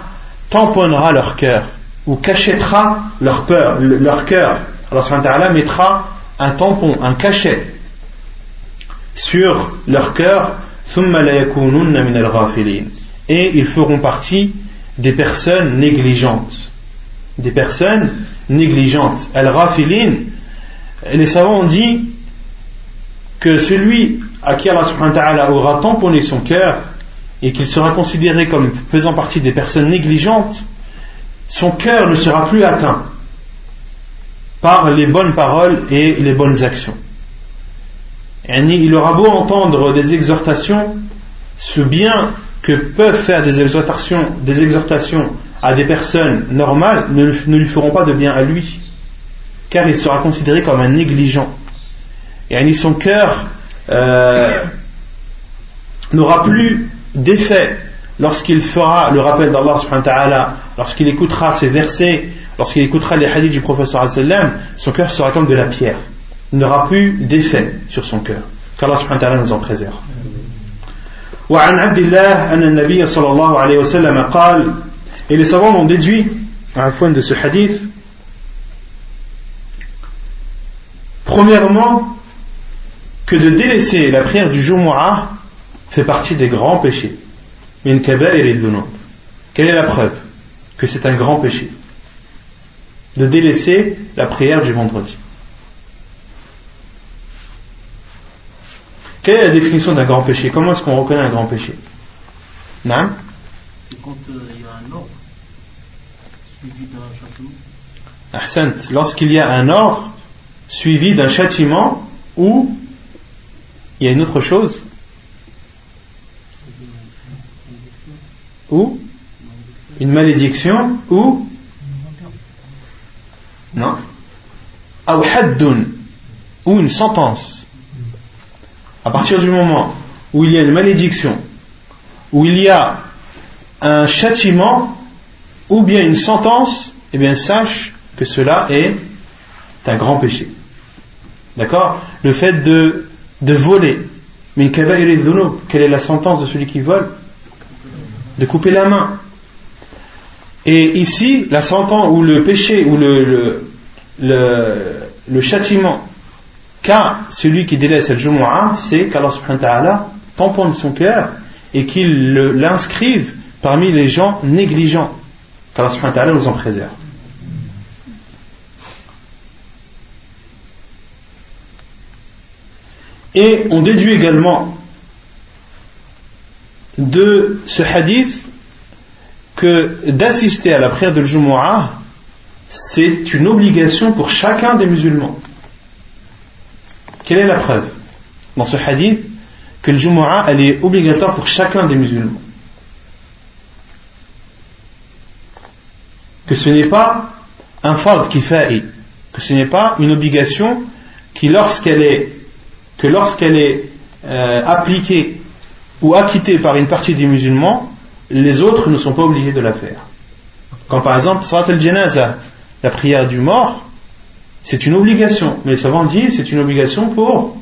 tamponnera leur cœur ou cachètera leur, peur, leur cœur. Allah subhanahu wa ta'ala mettra un tampon, un cachet sur leur cœur et ils feront partie des personnes négligentes. Des personnes négligentes. Al-Rafilin, les savants ont dit que celui à qui Allah subhanahu wa aura tamponné son cœur et qu'il sera considéré comme faisant partie des personnes négligentes, son cœur ne sera plus atteint par les bonnes paroles et les bonnes actions. Il aura beau entendre des exhortations, ce bien que peuvent faire des exhortations, des exhortations à des personnes normales ne, lui feront pas de bien à lui, car il sera considéré comme un négligent. Et son cœur euh, n'aura plus d'effet lorsqu'il fera le rappel d'Allah subhanahu wa lorsqu'il écoutera ses versets, lorsqu'il écoutera les hadiths du professeur son cœur sera comme de la pierre Il n'aura plus d'effet sur son cœur. Qu'Allah subhanahu wa ta'ala nous en préserve. وعن عبد الله أن النبي صلى الله عليه وسلم قال et les savants ont déduit à la fin de ce hadith premièrement que de délaisser la prière du Jumu'ah fait partie des grands péchés min kaba'ir dhunub quelle est la preuve que c'est un grand péché de délaisser la prière du vendredi Quelle est la définition d'un grand péché? Comment est-ce qu'on reconnaît un grand péché? Non quand euh, il y a un ordre suivi d'un châtiment. Lorsqu'il y a un ordre suivi d'un châtiment ou il y a une autre chose? Ou une malédiction ou non. Ou une sentence à partir du moment où il y a une malédiction, où il y a un châtiment ou bien une sentence, eh bien sache que cela est un grand péché. D'accord? Le fait de, voler, mais quelle est la sentence de celui qui vole? De couper la main. Et ici, la sentence ou le péché ou le, le châtiment car celui qui délaisse le Jumu'ah, c'est qu'Allah subhanahu wa ta'ala tamponne son cœur et qu'il l'inscrive parmi les gens négligents. Qu'Allah subhanahu wa nous en préserve. Et on déduit également de ce hadith que d'assister à la prière de Jumu'ah, c'est une obligation pour chacun des musulmans. Quelle est la preuve dans ce hadith que le Jumu'ah est obligatoire pour chacun des musulmans? Que ce n'est pas un fard qui fait que ce n'est pas une obligation qui lorsqu'elle est que lorsqu'elle est euh, appliquée ou acquittée par une partie des musulmans, les autres ne sont pas obligés de la faire. Quand par exemple, Salat al-Janaza, la prière du mort, c'est une obligation. Mais les savants disent c'est une obligation pour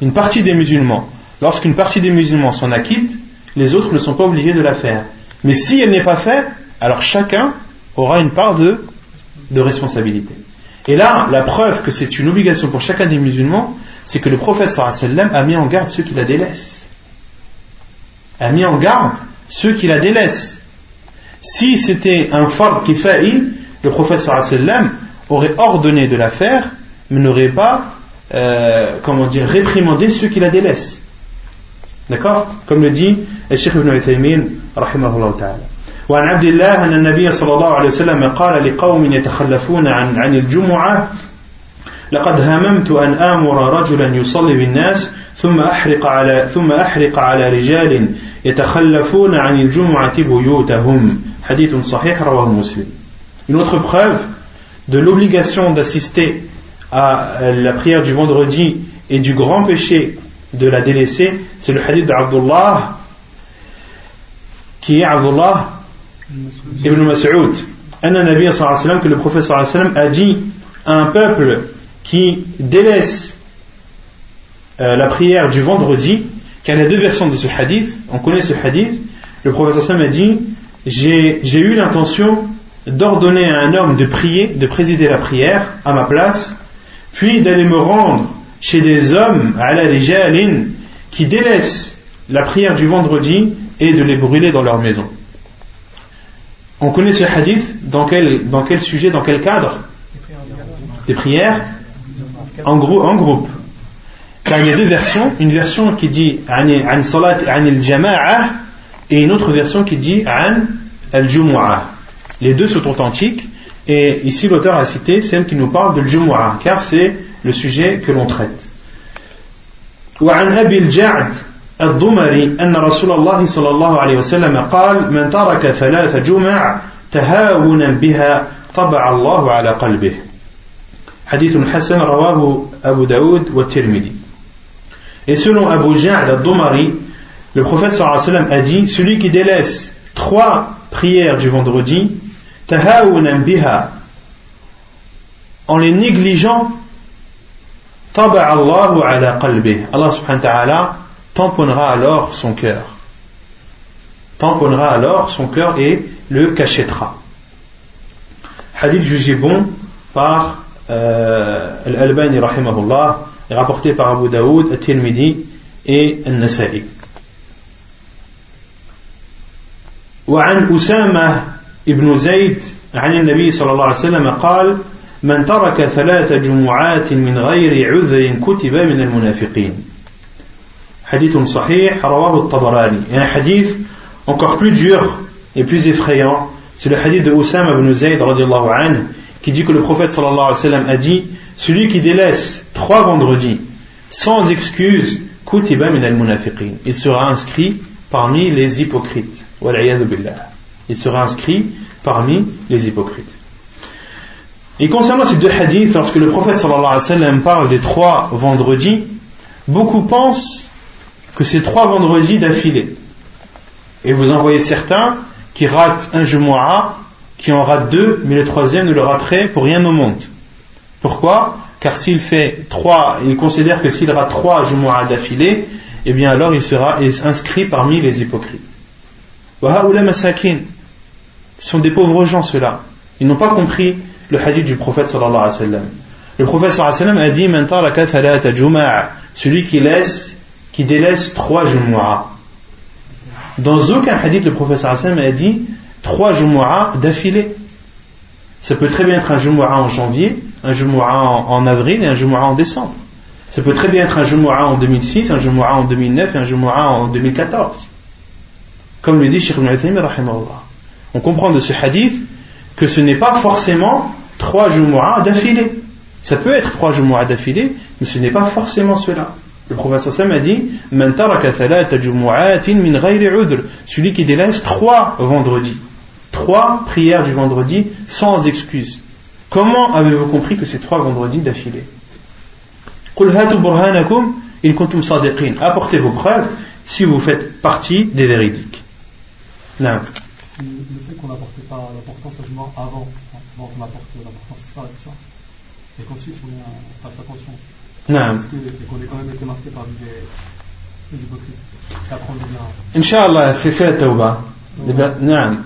une partie des musulmans. Lorsqu'une partie des musulmans s'en acquitte, les autres ne sont pas obligés de la faire. Mais si elle n'est pas faite, alors chacun aura une part de, responsabilité. Et là, la preuve que c'est une obligation pour chacun des musulmans, c'est que le prophète a mis en garde ceux qui la délaissent. A mis en garde ceux qui la délaissent. Si c'était un fard qui faillit, le prophète aurait ordonné de la faire, mais n'aurait pas, euh, comment dire, réprimandé ceux qui la délaissent. D'accord Comme le dit le Cheikh ibn Uthaymin, rahimahullah ta'ala. وعن عبد الله أن النبي صلى الله عليه وسلم قال لقوم يتخلفون عن عن الجمعة لقد هممت أن آمر رجلا يصلي بالناس ثم أحرق على ثم أحرق على رجال يتخلفون عن الجمعة بيوتهم حديث صحيح رواه مسلم Une autre preuve de l'obligation d'assister à la prière du vendredi et du grand péché de la délaisser, c'est le hadith d'Abdullah, qui est Abdullah ibn Mas'ud. que le prophète a dit à un peuple qui délaisse euh, la prière du vendredi, car y a deux versions de ce hadith, on connaît ce hadith, le prophète a dit j'ai eu l'intention d'ordonner à un homme de prier, de présider la prière à ma place, puis d'aller me rendre chez des hommes, à la qui délaissent la prière du vendredi et de les brûler dans leur maison. On connaît ce hadith dans quel, dans quel sujet, dans quel cadre? Des prières? En, en groupe. Car il y a deux versions, une version qui dit an salat an et une autre version qui dit an al jumu'ah. Les deux sont authentiques et ici l'auteur a cité celle qui nous parle de jumu'ah car c'est le sujet que l'on traite. وعن أبي الجعد الضمري أن رسول الله صلى الله عليه وسلم قال من ترك ثلاث جمع تهاونا بها طبع الله على قلبه حديث حسن رواه أبو داود والترمذي Et selon Abu Ja'd al-Dumari, le prophète sallallahu alayhi wa sallam a dit Celui qui délaisse trois prières du vendredi, tahawunan biha, en les négligeant, taba Allahu ala qalbih. Allah subhanahu wa ta'ala tamponnera alors son cœur. Tamponnera alors son cœur et le cachètera. Hadith jugé bon par euh, Al-Albani rahimahullah, rapporté par Abu Daoud, At-Tirmidhi et Al-Nasa'i. وعن أسامة ابن زيد عن النبي صلى الله عليه وسلم قال من ترك ثلاث جمعات من غير عذر كتب من المنافقين Hadith sahih, rawahu al-Tabarani. Et un hadith encore plus dur et plus effrayant, c'est le hadith de Oussama ibn Zayd anhu, qui dit que le prophète sallallahu alayhi wa sallam a dit Celui qui délaisse trois vendredis sans excuse, kutiba min al-munafiqin. Il sera inscrit parmi les hypocrites. Il sera inscrit parmi les hypocrites. Et concernant ces deux hadiths, lorsque le prophète sallallahu alayhi wa sallam parle des trois vendredis, beaucoup pensent que c'est trois vendredis d'affilée. Et vous en voyez certains qui ratent un Jumu'ah, qui en ratent deux, mais le troisième ne le raterait pour rien au monde. Pourquoi? Car s'il fait trois, il considère que s'il rate trois Jumu'ah d'affilée, eh bien alors il sera inscrit parmi les hypocrites. Sont des pauvres gens ceux-là. Ils n'ont pas compris le hadith du prophète sallallahu alayhi wa sallam. Le prophète sallallahu alayhi wa sallam a dit celui qui laisse qui délaisse trois Jumu'ah. Dans aucun hadith, le professeur Hassan a dit trois Jumu'ah d'affilée. Ça peut très bien être un Jumu'ah en janvier, un Jumu'ah en, avril et un Jumu'ah en décembre. Ça peut très bien être un Jumu'ah en 2006, un Jumu'ah en 2009 et un Jumu'ah en 2014. Comme le dit Sheikh Ibn On comprend de ce hadith que ce n'est pas forcément trois Jumu'ah d'affilée. Ça peut être trois Jumu'ah d'affilée, mais ce n'est pas forcément cela. Le prophète a dit Celui qui délaisse trois vendredis, trois prières du vendredi sans excuse. Comment avez-vous compris que c'est trois vendredis d'affilée? Apportez vos preuves si vous faites partie des véridiques. Non. C'est le fait qu'on n'apportait pas l'importance à Jumu'ah avant, avant qu'on apporte l'importance à ça et tout ça. Et qu'ensuite on fasse attention. Parce qu'on ait quand même été marqué par des, des hypocrites. Ça prend bien. Inch'Allah, fais fait la tawbah. Non,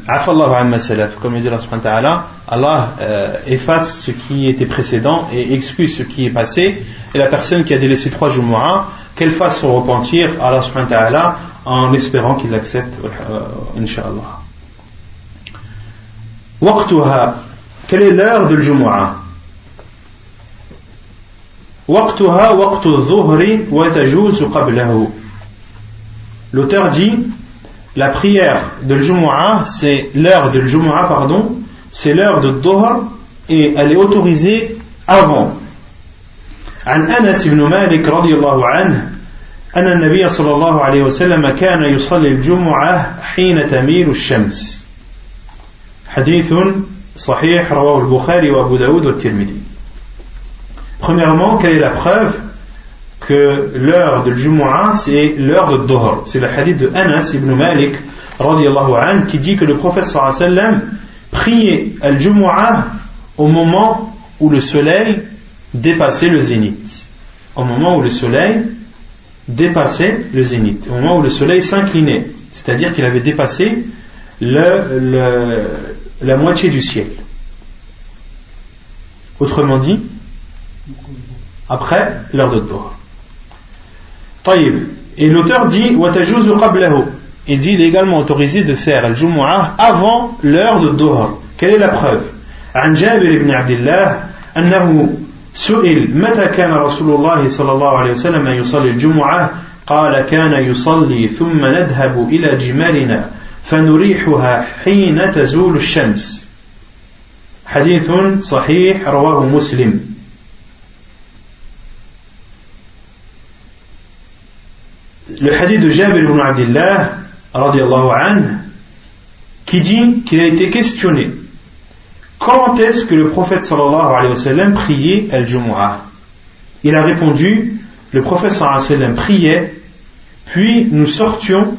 comme dit Allah, Allah euh, efface ce qui était précédent et excuse ce qui est passé. Et la personne qui a délaissé trois Jumu'ah, qu'elle fasse son repentir à Allah subhanahu wa ta'ala en espérant qu'il accepte, euh, Inch'Allah. Waqtuha, quelle est l'heure de Jumu'ah waqtu dhuhri wa tajuzu qablahu. L'auteur dit la prière de Jumu'ah, c'est l'heure de Jumu'ah, pardon, c'est l'heure de Dhuhr et elle est autorisée avant. عن أنس بن مالك رضي الله عنه أن النبي صلى الله عليه وسلم كان يصلي الجمعة حين تميل الشمس Hadith sahih rawah al-Bukhari wa Abu Premièrement, quelle est la preuve que l'heure de Jumu'ah c'est l'heure de Dhuhr? C'est le hadith de Anas ibn Malik radiallahu an, qui dit que le prophète sallallahu alayhi wa sallam priait al-Jumu'ah au moment où le soleil dépassait le zénith. Au moment où le soleil dépassait le zénith, au moment où le soleil s'inclinait, c'est-à-dire qu'il avait dépassé le, la moitié du ciel. Autrement dit, après l'heure de Dhuhr. Et l'auteur dit Il dit il est également autorisé de faire le Jumu'ah avant l'heure de Dhuhr. Quelle est la preuve عن جابر بن عبد الله أنه سئل متى كان رسول الله صلى الله عليه وسلم يصلي الجمعة قال كان يصلي ثم نذهب إلى جمالنا فنريحها حين تزول الشمس حديث صحيح رواه مسلم le hadith de Jabir ibn Abdullah anhu, qui dit qu'il a été questionné quand est-ce que le prophète sallallahu alayhi wa sallam priait al-Jumu'ah Il a répondu le prophète sallallahu alayhi wa sallam priait puis nous sortions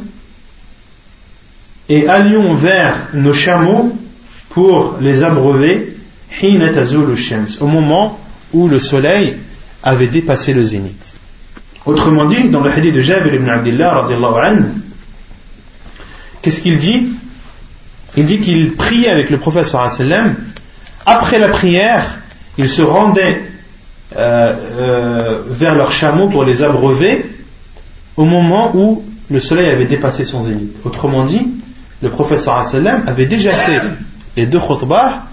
et allions vers nos chameaux pour les abreuver au moment où le soleil avait dépassé le zénith. Autrement dit, dans le hadith de Jabir ibn Abdullah, qu'est-ce qu'il dit? Il dit qu'il priait avec le prophète sallam. Après la prière, il se rendait euh, euh, vers leurs chameaux pour les abreuver au moment où le soleil avait dépassé son zénith. Autrement dit, le prophète sallam avait déjà fait les deux khutbah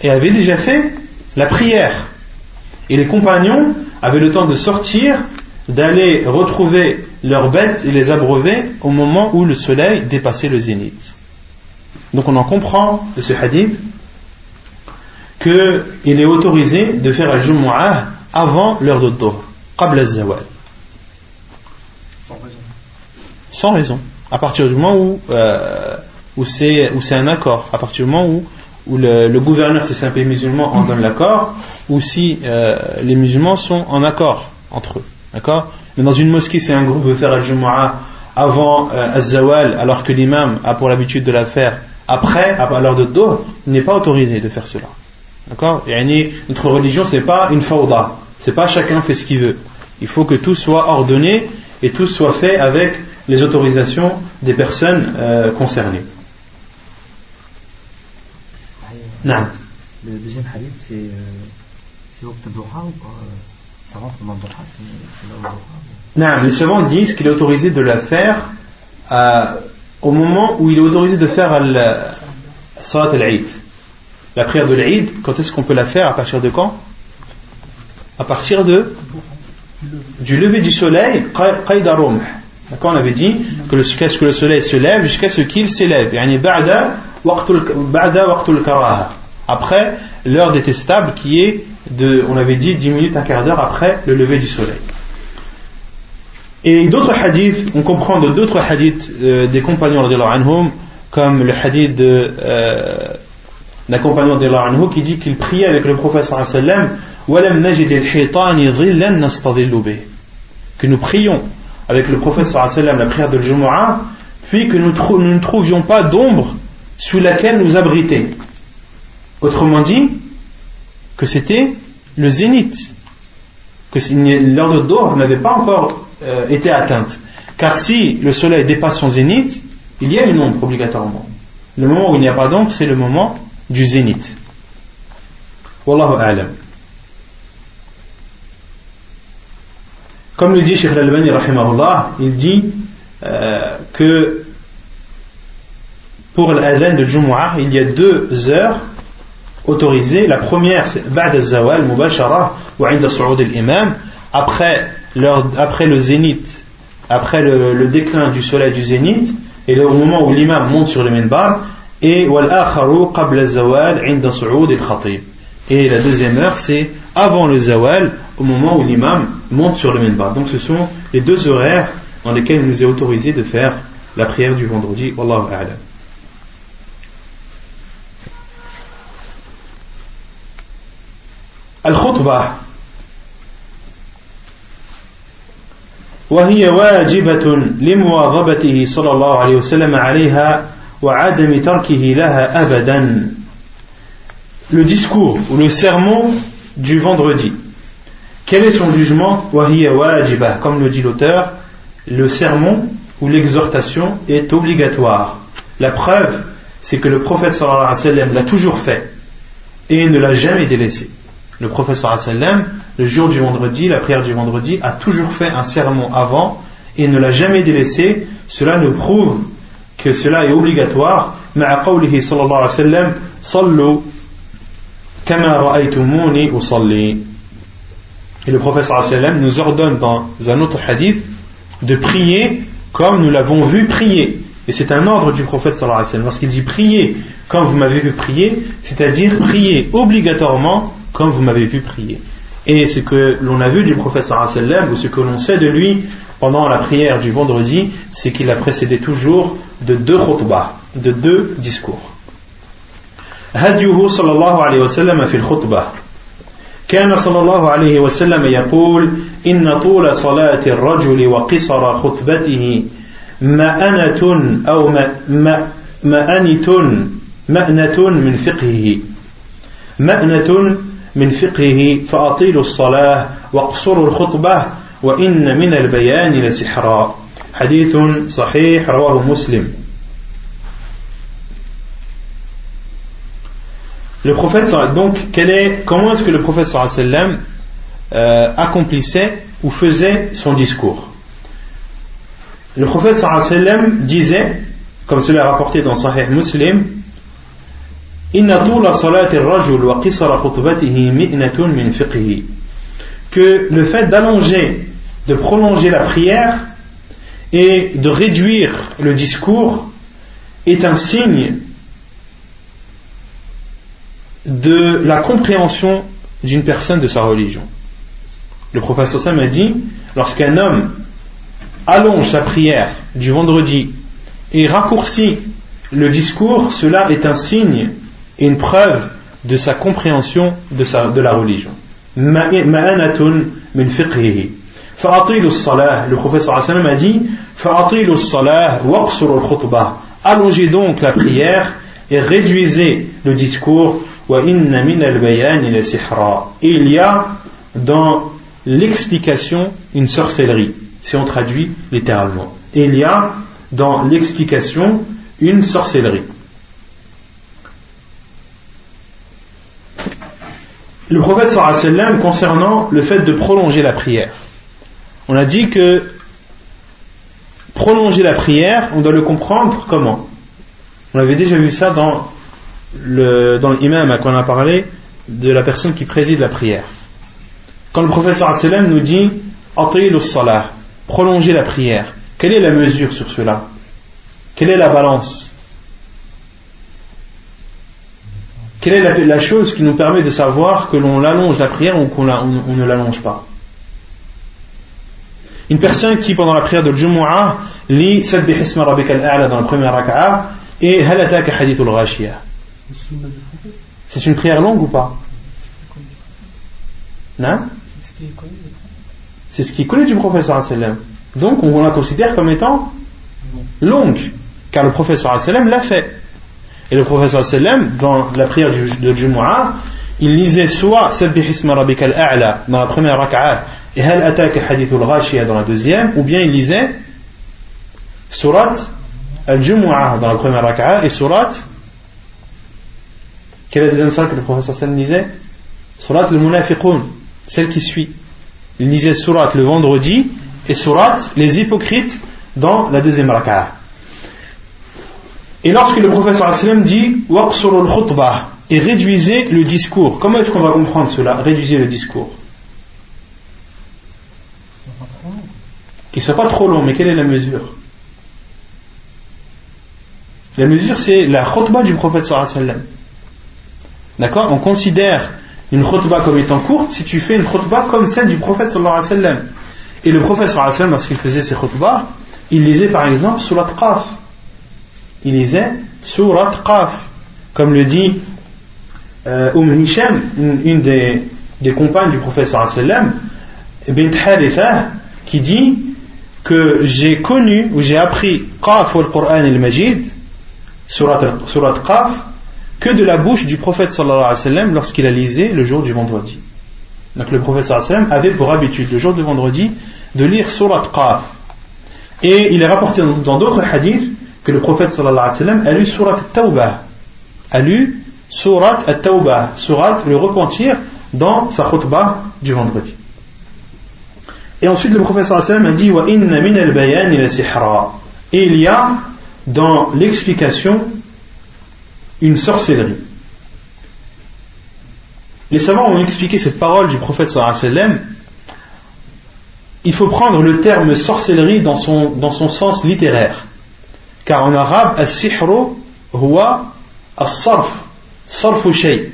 et avait déjà fait la prière. Et les compagnons avaient le temps de sortir d'aller retrouver leurs bêtes et les abreuver au moment où le soleil dépassait le zénith. Donc on en comprend de ce hadith qu'il est autorisé de faire la Jumu'ah avant l'heure de Dhuhr, qabla zawal. Sans raison. Sans raison. À partir du moment où, euh, où c'est un accord, à partir du moment où, le, gouverneur, si c'est un pays musulman, en donne l'accord, ou si euh, les musulmans sont en accord entre eux. D'accord? Mais dans une mosquée, si un groupe veut faire al-Jumu'ah avant euh, zawal alors que l'imam a pour l'habitude de la faire après, à l'heure de dos, il n'est pas autorisé de faire cela. D'accord? Notre religion, ce n'est pas une fawda. C'est pas chacun fait ce qu'il veut. Il faut que tout soit ordonné et tout soit fait avec les autorisations des personnes euh, concernées. Non. Le deuxième hadith, c'est euh, ou pas non, les savants disent qu'il est autorisé de la faire euh, au moment où il est autorisé de faire la Salat al-Eid. La prière de l'Eid, quand est-ce qu'on peut la faire? À partir de quand? À partir de du lever du soleil, D'accord On avait dit que jusqu'à ce que le soleil se lève, jusqu'à ce qu'il s'élève. Après l'heure détestable qui est de, on avait dit 10 minutes, un quart d'heure après le lever du soleil. Et d'autres hadiths, on comprend de d'autres hadiths euh, des compagnons anhum, comme le hadith de, euh, d'un compagnon anhu qui dit qu'il priait avec le prophète que nous prions avec le prophète la prière de Jumu'ah puis que nous, nous ne trouvions pas d'ombre sous laquelle nous abriter. Autrement dit, que c'était le zénith, que de Dor n'avait pas encore euh, été atteinte. Car si le soleil dépasse son zénith, il y a une ombre obligatoirement. Le moment où il n'y a pas d'ombre, c'est le moment du zénith. Wallahu a'lam. Comme le dit Sheikh Al-Albani, il dit euh, que pour l'adhan de Jumu'ah, il y a deux heures autorisées. La première, c'est Ba'd al-Zawal, Mubashara, ou al imam après, après le zénith, après le, déclin du soleil du zénith, et au moment où l'imam monte sur le minbar, et wal-akharu qabla zawal inda al-khatib. Et la deuxième heure, c'est avant le zawal, au moment où l'imam monte sur le minbar. Donc ce sont les deux horaires dans lesquels il nous est autorisé de faire la prière du vendredi. Wallahu a'lam. الخطبة وهي واجبة لمواظبته صلى الله عليه وسلم عليها وعدم تركه لها أبدا le discours ou le sermon du vendredi. Quel est son jugement Comme le dit l'auteur, le sermon ou l'exhortation est obligatoire. La preuve, c'est que le prophète sallallahu alayhi wa sallam l'a toujours fait et ne l'a jamais délaissé. Le prophète sallallahu alayhi wa sallam, le jour du vendredi, la prière du vendredi, a toujours fait un sermon avant et ne l'a jamais délaissé. Cela nous prouve que cela est obligatoire. مع قوله صلى الله عليه وسلم صلوا كما رأيتموني أصلي et le prophète sallam nous ordonne dans un autre hadith de prier comme nous l'avons vu prier. Et c'est un ordre du prophète sallallahu alayhi wa Lorsqu'il dit prier comme vous m'avez vu prier, c'est-à-dire prier obligatoirement comme vous m'avez vu prier. Et ce que l'on a vu du prophète sallallahu alayhi wa ou ce que l'on sait de lui pendant la prière du vendredi, c'est qu'il a précédé toujours de deux khutbah, de deux discours. هديه صلى الله عليه وسلم في الخطبة كان صلى الله عليه وسلم يقول إن طول صلاة الرجل وقصر خطبته مأنة أو مأنة مأنة من فقهه مأنة من فقهه فأطيلوا الصلاة واقصروا الخطبة وإن من البيان لسحرا حديث صحيح رواه مسلم Le prophète, donc, est, comment est-ce que le prophète sallam euh, accomplissait ou faisait son discours Le prophète sallam disait, comme cela est rapporté dans Sahih Muslim, que le fait d'allonger, de prolonger la prière et de réduire le discours est un signe de la compréhension d'une personne de sa religion. Le professeur Sam a dit lorsqu'un homme allonge sa prière du vendredi et raccourcit le discours, cela est un signe et une preuve de sa compréhension de, sa, de la religion. Le professeur a dit Allongez donc la prière et réduisez le discours et il y a dans l'explication une sorcellerie, si on traduit littéralement. Il y a dans l'explication une sorcellerie. Le prophète sallam concernant le fait de prolonger la prière. On a dit que prolonger la prière, on doit le comprendre comment? On avait déjà vu ça dans le, dans l'imam à quoi on a parlé de la personne qui préside la prière. Quand le professeur sallam nous dit salah, prolonger la prière, quelle est la mesure sur cela? Quelle est la balance? Quelle est la, chose qui nous permet de savoir que l'on allonge la prière ou qu'on on, ne l'allonge pas? Une personne qui, pendant la prière de Jumu'ah, lit Sabbih Isma Rabbika al dans la première raka'a et Halataka Hadithul Ghashiyah. C'est une prière longue ou pas? Non C'est ce qui est connu du professeur Donc on la considère comme étant longue, car le professeur l'a fait. Et le professeur sallam, dans la prière de Jumu'ah, il lisait soit Sabbih isma rabbika al-a'la dans la première rak'ah et Hal ataka hadithul ghashiya dans la deuxième, ou bien il lisait Surat al-Jumu'ah dans la première rak'ah et Surat quelle est la deuxième surat que le professeur sallam lisait? Surat al-Munafiqun, celle qui suit. Il lisait Surat le vendredi et Surat les hypocrites dans la deuxième rak'ah. Et lorsque le professeur sallam dit Waqsurul khutbah et réduisez le discours, comment est-ce qu'on va comprendre cela? Réduisez le discours. Qu'il ne soit pas trop long, mais quelle est la mesure? La mesure, c'est la khutbah du prophète sallam. D'accord? On considère une khutbah comme étant courte si tu fais une khutbah comme celle du prophète sallam. Et le prophète sallam, lorsqu'il faisait ses khutbahs, il lisait par exemple surat Qaf. Il lisait surat Qaf. Comme le dit euh, Umm Hisham, une, des, compagnes du prophète sallam, bint Haritha, qui dit que j'ai connu ou j'ai appris Qaf al Qur'an al-Majid, surat, surat Qaf, que de la bouche du prophète sallallahu alayhi lorsqu'il a lisé le jour du vendredi. Donc le prophète sallallahu avait pour habitude le jour du vendredi de lire surat Qaf. Et il est rapporté dans d'autres hadiths que le prophète sallallahu alayhi wa sallam a lu surat Tawbah, a lu surat Tawbah, surat le repentir dans sa khutbah du vendredi. Et ensuite le prophète sallallahu alayhi wa sallam a dit. Et il y a dans l'explication une sorcellerie. Les savants ont expliqué cette parole du prophète sallam. Il faut prendre le terme sorcellerie dans son, dans son sens littéraire. Car en arabe, as-sihru huwa as-sarf, sarfu shay.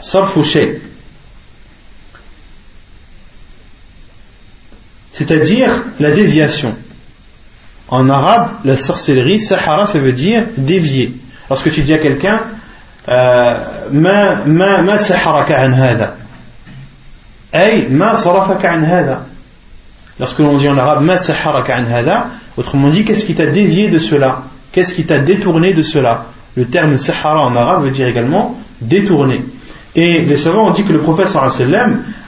Sarfu shay. C'est-à-dire la déviation. En arabe, la sorcellerie, sahara, ça veut dire dévier. Lorsque tu dis à quelqu'un, euh, ma, ma, ma saharaka an hada. Ay, ma sarafaka an hada. Lorsque l'on dit en arabe, autrement dit, qu'est-ce qui t'a dévié de cela? Qu'est-ce qui t'a détourné de cela? Le terme sahara en arabe veut dire également détourné. Et les savants ont dit que le prophète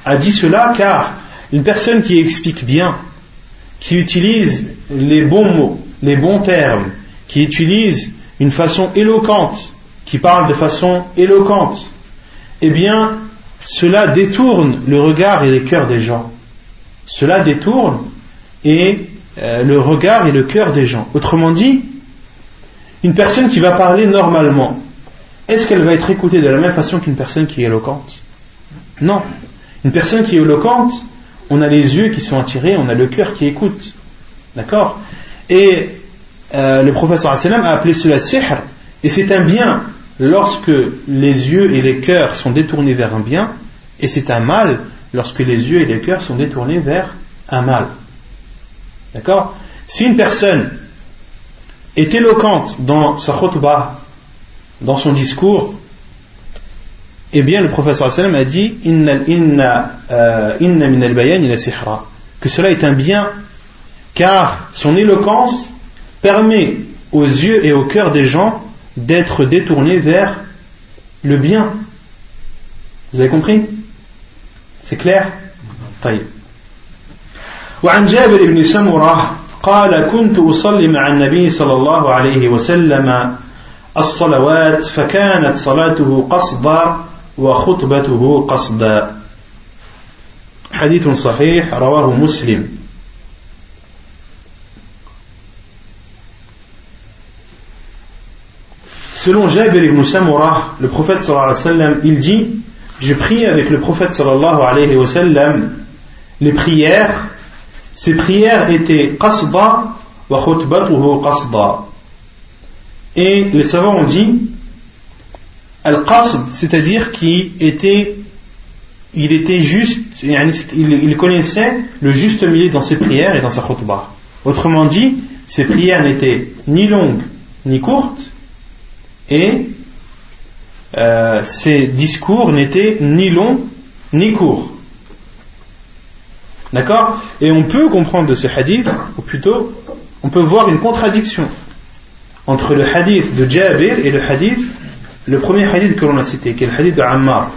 a dit cela car une personne qui explique bien, qui utilise les bons mots, les bons termes, qui utilise une façon éloquente, qui parle de façon éloquente, eh bien, cela détourne le regard et les cœurs des gens. Cela détourne et euh, le regard et le cœur des gens. Autrement dit, une personne qui va parler normalement, est-ce qu'elle va être écoutée de la même façon qu'une personne qui est éloquente? Non. Une personne qui est éloquente, on a les yeux qui sont attirés, on a le cœur qui écoute. D'accord? Et euh, le professeur a appelé cela sihr, et c'est un bien lorsque les yeux et les cœurs sont détournés vers un bien, et c'est un mal lorsque les yeux et les cœurs sont détournés vers un mal. D'accord Si une personne est éloquente dans sa khutbah, dans son discours, eh bien le professeur a dit inna, euh, min al que cela est un bien car son éloquence permet aux yeux et au cœur des gens d'être détournés vers le bien. Vous avez compris? C'est clair طيب. وعن جابر بن سمرة قال كنت أصلي مع النبي صلى الله عليه وسلم الصلوات فكانت صلاته قصدا وخطبته قصدا. حديث صحيح رواه مسلم. Selon Jabir ibn Samurah, le prophète sallallahu alayhi wa sallam, il dit Je prie avec le prophète sallallahu alayhi wa sallam les prières. Ces prières étaient qasda wa khutbatuhu qasda. Et les savants ont dit Al-qasd, c'est-à-dire qu'il était, il était juste, il connaissait le juste milieu dans ses prières et dans sa khutbah. Autrement dit, ses prières n'étaient ni longues ni courtes, et euh, ces discours n'étaient ni longs ni courts. D'accord? Et on peut comprendre de ce hadith, ou plutôt, on peut voir une contradiction entre le hadith de Jabir et le hadith, le premier hadith que l'on a cité, qui est le hadith de Ammar.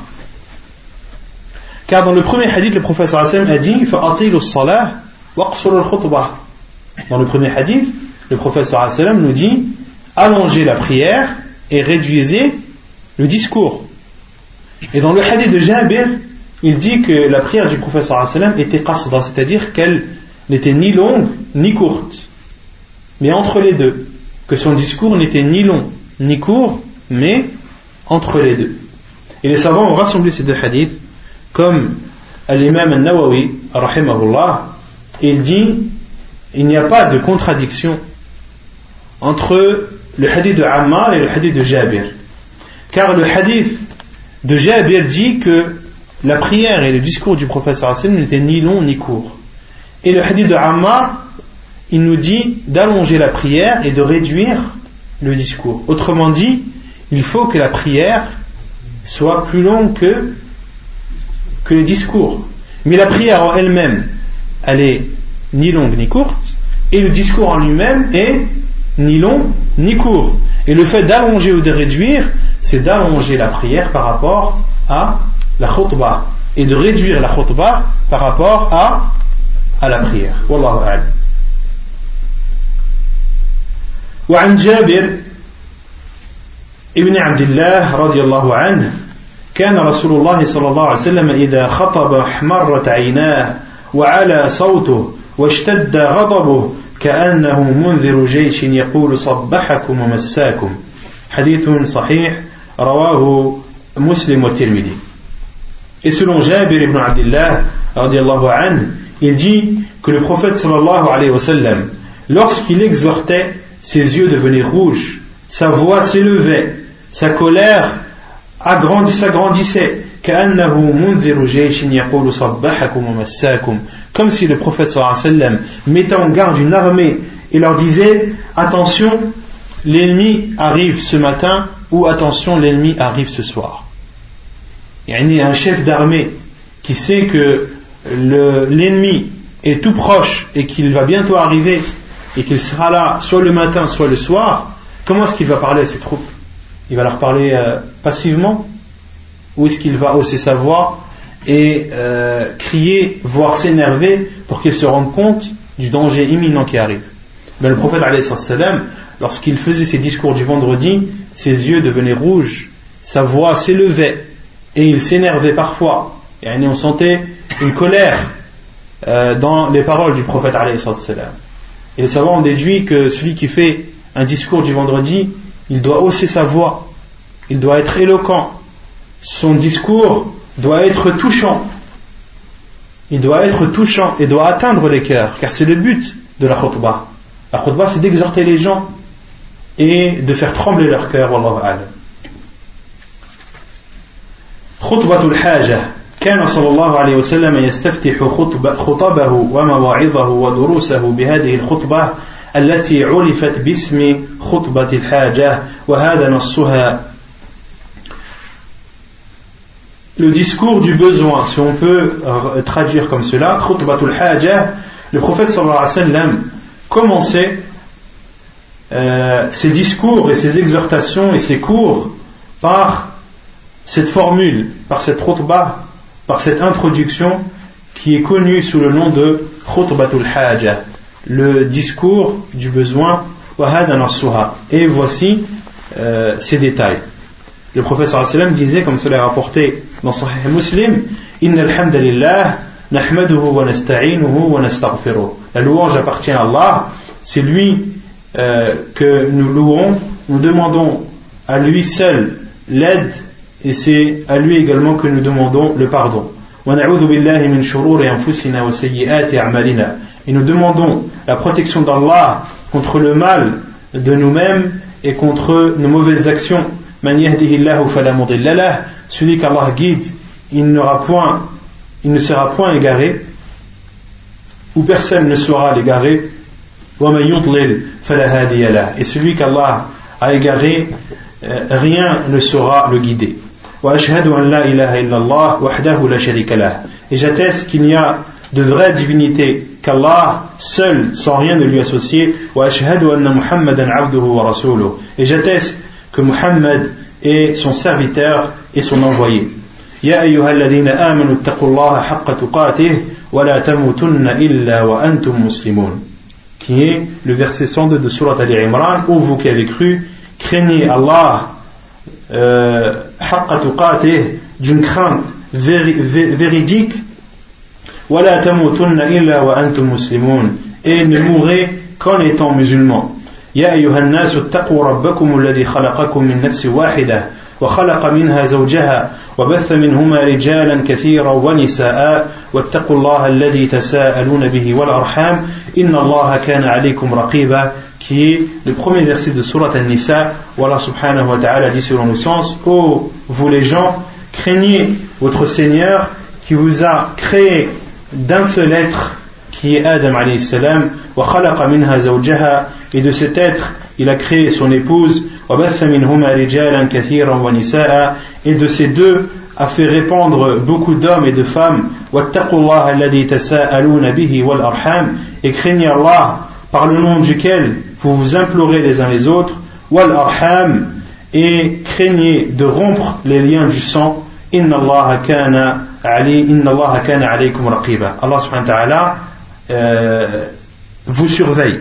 Car dans le premier hadith, le professeur Hassan a dit Dans le premier hadith, le professeur Hassan nous dit allongez la prière et réduisez le discours. Et dans le hadith de Jabir, il dit que la prière du professeur était qasda, c'est-à-dire qu'elle n'était ni longue ni courte, mais entre les deux. Que son discours n'était ni long ni court, mais entre les deux. Et les savants ont rassemblé ces deux hadiths comme l'imam al-Nawawi, il dit il n'y a pas de contradiction entre le hadith de Ammar et le hadith de Jabir. Car le hadith de Jabir dit que la prière et le discours du professeur Hassan n'étaient ni longs ni courts. Et le hadith de Ammar, il nous dit d'allonger la prière et de réduire le discours. Autrement dit, il faut que la prière soit plus longue que que les discours. Mais la prière en elle-même, elle est ni longue ni courte, et le discours en lui-même est ni long ni court. Et le fait d'allonger ou de réduire, c'est d'allonger la prière par rapport à la khutbah, et de réduire la khutbah par rapport à, à la prière. Wallahu a'lam. وعن جابر ابن عبد الله رضي الله عنه كان رسول الله صلى الله عليه وسلم إذا خطب احمرت عيناه وعلى صوته واشتد غضبه كأنه منذر جيش يقول صبحكم ومساكم حديث صحيح et selon Jabir ibn Abdullah, il dit que le prophète sallallahu alayhi wa sallam, lorsqu'il exhortait, ses yeux devenaient rouges, sa voix s'élevait, sa colère s'agrandissait, comme si le prophète sallallahu alayhi mettait en garde une armée et leur disait, attention, l'ennemi arrive ce matin ou attention l'ennemi arrive ce soir. Il y a un chef d'armée qui sait que l'ennemi est tout proche et qu'il va bientôt arriver et qu'il sera là soit le matin soit le soir comment est-ce qu'il va parler à ses troupes? Il va leur parler euh, passivement? Ou est-ce qu'il va hausser sa voix et euh, crier, voire s'énerver pour qu'ils se rendent compte du danger imminent qui arrive? Ben, Le prophète, lorsqu'il faisait ses discours du vendredi, ses yeux devenaient rouges, sa voix s'élevait et il s'énervait parfois. Et on sentait une colère euh, dans les paroles du prophète. Et les savants ont déduit que celui qui fait un discours du vendredi, il doit hausser sa voix, il doit être éloquent, son discours doit être touchant, il doit être touchant et doit atteindre les cœurs, car c'est le but de la khutbah. La khutbah, c'est d'exhorter les gens et de faire trembler leur cœur, wallahu a'lam. خطبة الحاجة كان صلى الله عليه وسلم يستفتح خطبه ومواعظه ودروسه بهذه الخطبة التي عرفت باسم خطبة الحاجة وهذا نصها le discours du besoin, si on peut traduire comme cela, khutbatul hajah, le prophète sallallahu alayhi wa sallam commençait euh, ses discours et ses exhortations et ses cours par cette formule, par cette khutbah, par cette introduction qui est connue sous le nom de khutbatul hajah le discours du besoin et voici euh, détails. Le professeur sallam disait comme cela est rapporté dans Sahih Muslim la louange appartient à Allah c'est lui euh, que nous louons, nous demandons à lui seul l'aide et c'est à lui également que nous demandons le pardon. Et nous demandons la protection d'Allah contre le mal de nous-mêmes et contre nos mauvaises actions. Celui qu'Allah guide, il il ne sera point égaré, ou personne ne sera l'égaré. Et celui qu'Allah a égaré, euh, rien ne saura le guider. Et j'atteste qu'il n'y a de vraie divinité qu'Allah seul, sans rien ne lui associer, et j'atteste que Muhammad est son serviteur et son envoyé. يا أيها الذين آمنوا اتقوا الله حق تقاته ولا تموتن إلا وأنتم مسلمون qui est le verset 102 de Surat Ali Imran où vous qui avez cru craignez Allah euh, d'une crainte véridique et ne mourrez qu'en étant musulmans يا أيها الناس اتقوا ربكم الذي خلقكم من نفس واحدة وخلق منها زوجها وبث منهما رجالا كثيرا ونساء واتقوا الله الذي تساءلون به والأرحام إن الله كان عليكم رقيبا qui est le premier verset de Surat An-Nisa où Allah subhanahu wa ta'ala dit selon le sens Ô oh, vous les gens, craignez votre Seigneur qui vous a créé d'un seul être qui est Adam alayhi salam wa khalaqa minha zawjaha et de cet être il a créé son épouse et de ces deux a fait répandre beaucoup d'hommes et de femmes et craignez Allah par le nom duquel vous vous implorez les uns les autres et craignez de rompre les liens du sang inna Allah kana Allah kana alaykum raqiba Allah subhanahu wa ta'ala euh, vous surveille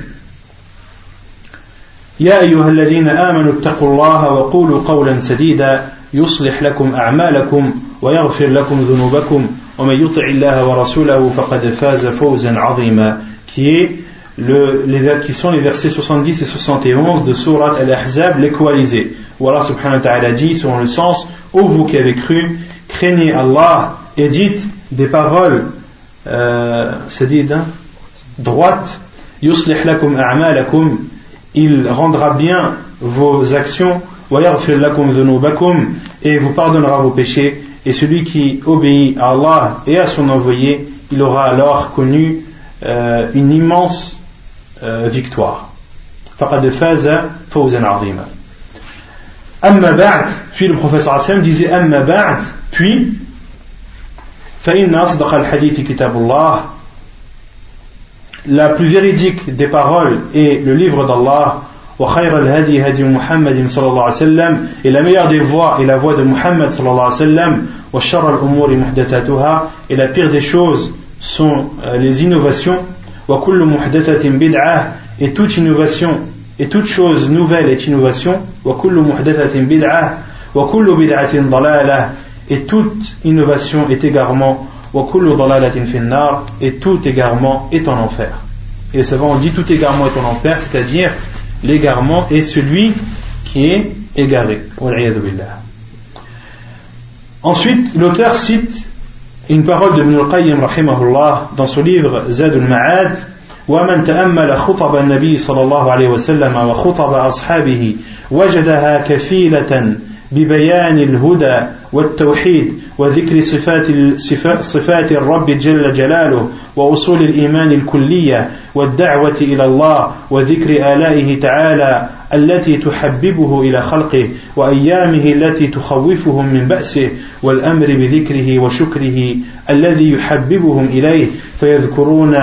يا أيها الذين آمنوا اتقوا الله وقولوا قولا سديدا يصلح لكم أعمالكم ويغفر لكم ذنوبكم ومن يطع الله ورسوله فقد فاز فوزا عظيما qui est le, les, qui sont les versets 70 et 71 de Surat Al-Ahzab, l'équalisé. Où Allah subhanahu wa ta'ala dit, selon le sens, ô vous qui avez cru, craignez Allah et dites des paroles, euh, c'est dit, hein, droites, yuslih lakum a'malakum, il rendra bien vos actions et vous pardonnera vos péchés. Et celui qui obéit à Allah et à son envoyé il aura alors connu euh, une immense euh, victoire. Puis le professeur Hassan disait puis la plus véridique des paroles est le livre d'Allah. وخير الهدي هدي محمد صلى الله عليه وسلم et la meilleure des voies est la voie de Muhammad صلى الله عليه وسلم وشر الأمور محدثاتها et la pire des choses sont euh, les innovations وكل محدثة بدعة et toute innovation et toute chose nouvelle est innovation وكل محدثة بدعة وكل بدعة ضلالة et toute innovation est égarement et tout égarement est en enfer. Et les savants ont dit tout égarement est en enfer, c'est-à-dire l'égarement est celui qui est égaré. Ensuite, l'auteur cite une parole de Ibn al-Qayyim dans son livre Zad al-Ma'ad ومن تأمل خطب النبي صلى الله عليه وسلم وخطب أصحابه وجدها كفيلة ببيان الهدى والتوحيد وذكر صفات صفات الرب جل جلاله وأصول الإيمان الكلية والدعوة إلى الله وذكر آلائه تعالى التي تحببه إلى خلقه وأيامه التي تخوفهم من بأسه والأمر بذكره وشكره الذي يحببهم إليه فيذكرون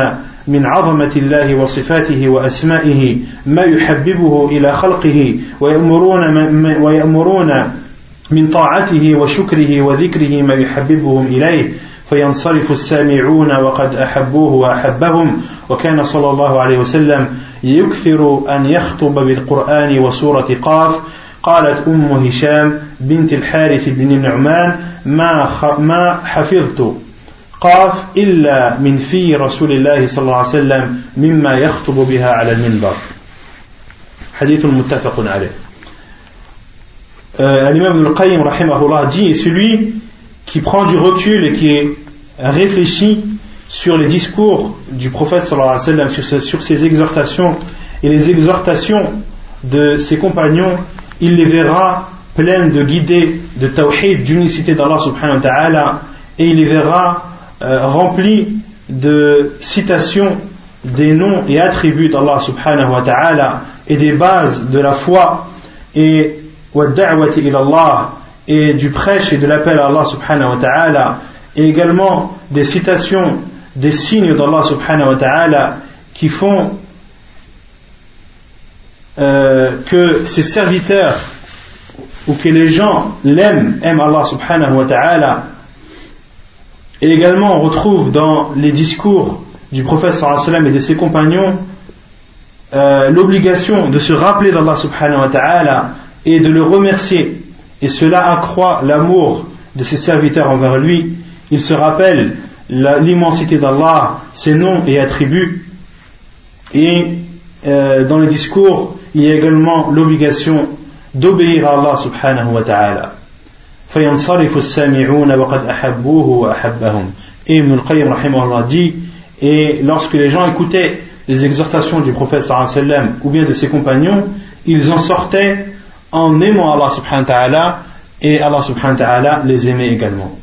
من عظمة الله وصفاته وأسمائه ما يحببه إلى خلقه ويأمرون, ويأمرون من طاعته وشكره وذكره ما يحببهم إليه فينصرف السامعون وقد أحبوه وأحبهم. وكان صلى الله عليه وسلم يكثر أن يخطب بالقرآن وسورة قاف. قالت أم هشام بنت الحارث بن النعمان ما ما حفظت قاف إلا من في رسول الله صلى الله عليه وسلم مما يخطب بها على المنبر. حديث متفق عليه. Euh, l'imam al-Qayyim rahimahullah dit est celui qui prend du recul et qui réfléchit sur les discours du prophète sallallahu alayhi wa sur, ses, exhortations et les exhortations de ses compagnons, il les verra pleines de guidées de tawhid, d'unicité d'Allah subhanahu wa ta'ala, et il les verra euh, remplis de citations des noms et attributs d'Allah subhanahu wa ta'ala et des bases de la foi et et du prêche et de l'appel à Allah subhanahu wa ta'ala et également des citations des signes d'Allah subhanahu wa ta'ala qui font euh, que ses serviteurs ou que les gens l'aiment, aiment Allah subhanahu wa ta'ala. Et également on retrouve dans les discours du prophète sallallahu et de ses compagnons euh, l'obligation de se rappeler d'Allah subhanahu wa ta'ala et de le remercier. Et cela accroît l'amour de ses serviteurs envers lui. Il se rappelle l'immensité d'Allah, ses noms et attributs. Et euh, dans le discours, il y a également l'obligation d'obéir à Allah subhanahu wa ta'ala. فينصرف السامعون وقد أحبوه وأحبهم. Et Ibn al-Qayyim dit, et lorsque les gens écoutaient les exhortations du prophète sallam ou bien de ses compagnons, ils en sortaient en aimant Allah subhanahu wa ta'ala et Allah subhanahu wa ta'ala les aimait également.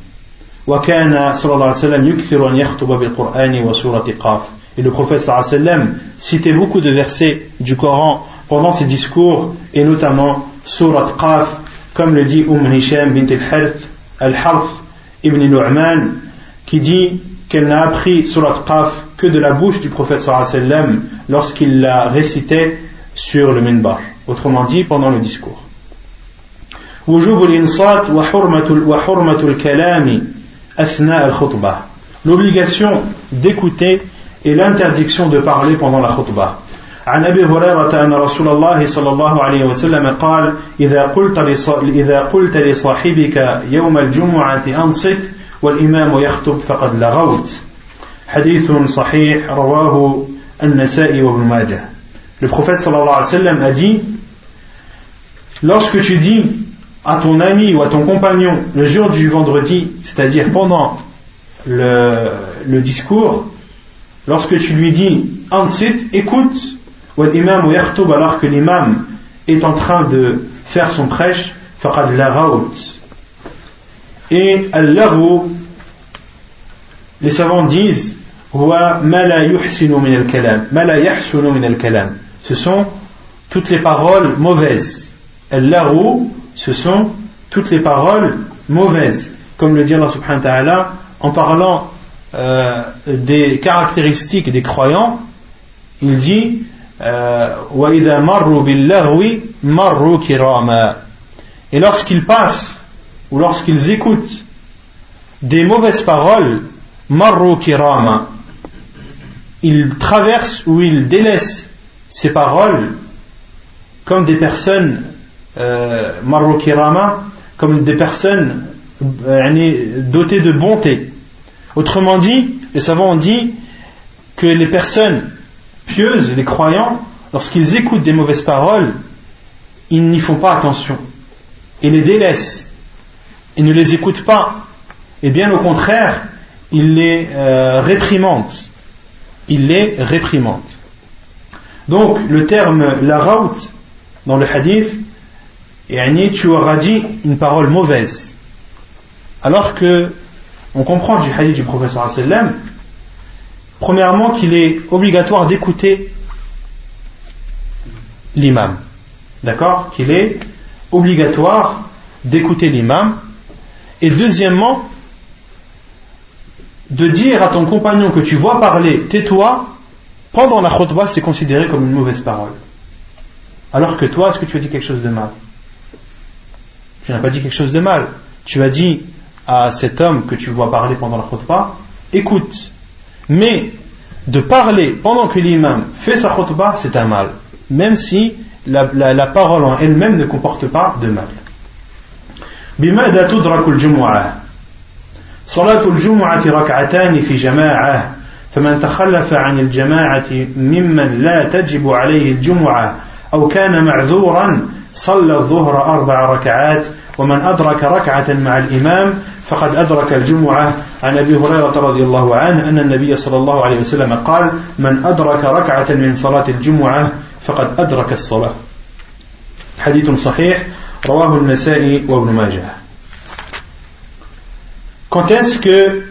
وكان صلى الله عليه وسلم يكثر أن يخطب بالقرآن وسورة قاف et le prophète sallam citait beaucoup de versets du Coran pendant ses discours et notamment Surat Qaf comme le dit Umm Hisham bint al-Harth al-Harth ibn Nu'man qui dit qu'elle n'a appris Surat Qaf que de la bouche du prophète sallam lorsqu'il la récitait sur le minbar autrement dit pendant le discours وجوب الإنصات وحرمة وحرمة الكلام أثناء الخطبة. L'obligation d'écouter et l'interdiction de parler pendant la khutbah. عن أبي هريرة أن رسول الله صلى الله عليه وسلم قال إذا قلت إذا قلت لصاحبك يوم الجمعة أنصت والإمام يخطب فقد لغوت. حديث صحيح رواه النسائي وابن ماجه. Le prophète sallallahu alayhi wa sallam a dit Lorsque tu dis à ton ami ou à ton compagnon le jour du vendredi, c'est-à-dire pendant le, discours, lorsque tu lui dis Ansit, écoute, ou l'imam ou alors que l'imam est en train de faire son prêche, faqad laraout. Et al les savants disent ce sont toutes les paroles mauvaises. al ce sont toutes les paroles mauvaises. Comme le dit Allah subhanahu wa ta'ala en parlant euh, des caractéristiques des croyants, il dit euh, Et lorsqu'ils passent ou lorsqu'ils écoutent des mauvaises paroles, ils traversent ou ils délaissent ces paroles comme des personnes euh, marru kirama, comme des personnes dotées de bonté. Autrement dit, les savants ont dit que les personnes pieuses, les croyants, lorsqu'ils écoutent des mauvaises paroles, ils n'y font pas attention. Ils les délaissent. Ils ne les écoutent pas. Et bien au contraire, ils les euh, réprimandent. Ils les réprimandent. Donc le terme la raout dans le hadith, tu auras dit une parole mauvaise. Alors que on comprend du hadith du professeur sallam, premièrement qu'il est obligatoire d'écouter l'imam. D'accord? Qu'il est obligatoire d'écouter l'imam. Et deuxièmement, de dire à ton compagnon que tu vois parler, tais-toi, pendant la khutbah, c'est considéré comme une mauvaise parole. Alors que toi, est-ce que tu as dit quelque chose de mal? Tu n'as pas dit quelque chose de mal. Tu as dit à cet homme que tu vois parler pendant la khutbah, écoute. Mais de parler pendant que l'imam fait sa khutbah, c'est un mal. Même si la, la, parole en elle-même ne comporte pas de mal. بماذا تدرك الجمعة صلاة الجمعة ركعتان في جماعة فمن تخلف عن الجماعة ممن لا تجب عليه الجمعة أو كان معذورا صلى الظهر أربع ركعات ومن أدرك ركعة مع الإمام فقد أدرك الجمعة. عن أبي هريرة رضي الله عنه أن النبي صلى الله عليه وسلم قال من أدرك ركعة من صلاة الجمعة فقد أدرك الصلاة. حديث صحيح رواه النسائي وابن ماجه. Quand est-ce que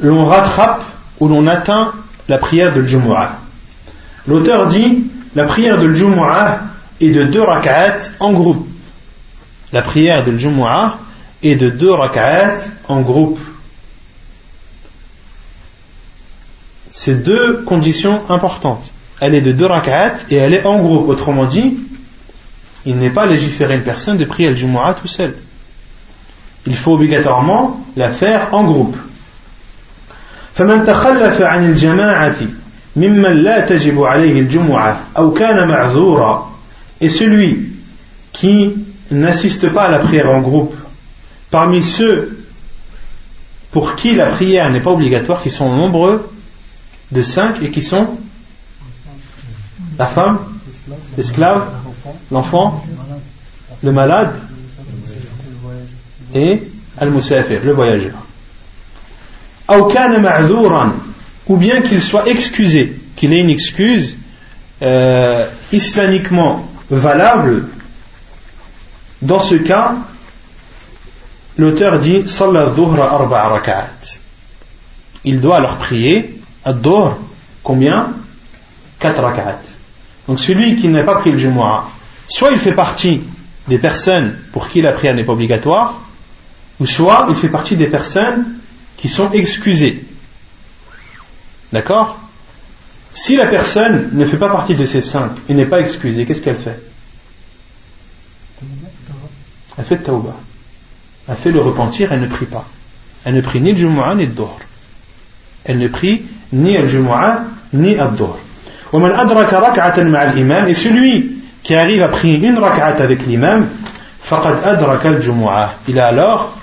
l'on rattrape ou l'on atteint la prière de Jumu'ah L'auteur dit la prière de Jumu'ah est de deux rak'at en groupe. La prière de Jumu'ah et de deux rak'at en groupe. c'est deux conditions importantes. Elle est de deux rak'at et elle est en groupe. Autrement dit, il n'est pas légiféré une personne de prier le Jumu'ah tout seul. Il faut obligatoirement la faire en groupe. فمن تخلف عن الجماعة ممن لا تجب عليه الجمعة أو كان معذورا et celui qui n'assiste pas à la prière en groupe parmi ceux pour qui la prière n'est pas obligatoire qui sont nombreux de cinq et qui sont la femme, l'esclave, l'enfant, le malade et al-musafir, le voyageur. Ou bien qu'il soit excusé, qu'il ait une excuse euh, islamiquement valable. Dans ce cas, l'auteur dit Il doit alors prier ad combien? 4 rak'at. Donc celui qui n'a pas pris le Jumu'ah, soit il fait partie des personnes pour qui la prière n'est pas obligatoire, ou soit il fait partie des personnes qui sont excusées. D'accord? Si la personne ne fait pas partie de ces cinq et n'est pas excusée, qu'est-ce qu'elle fait? Elle fait tawbah. Elle fait le repentir, elle ne prie pas. Elle ne prie ni le Jumu'ah ni le. Elle ne prie ni le Jumu'ah ni le Dohr. Et celui qui arrive à prier une rak'at avec l'imam, il a alors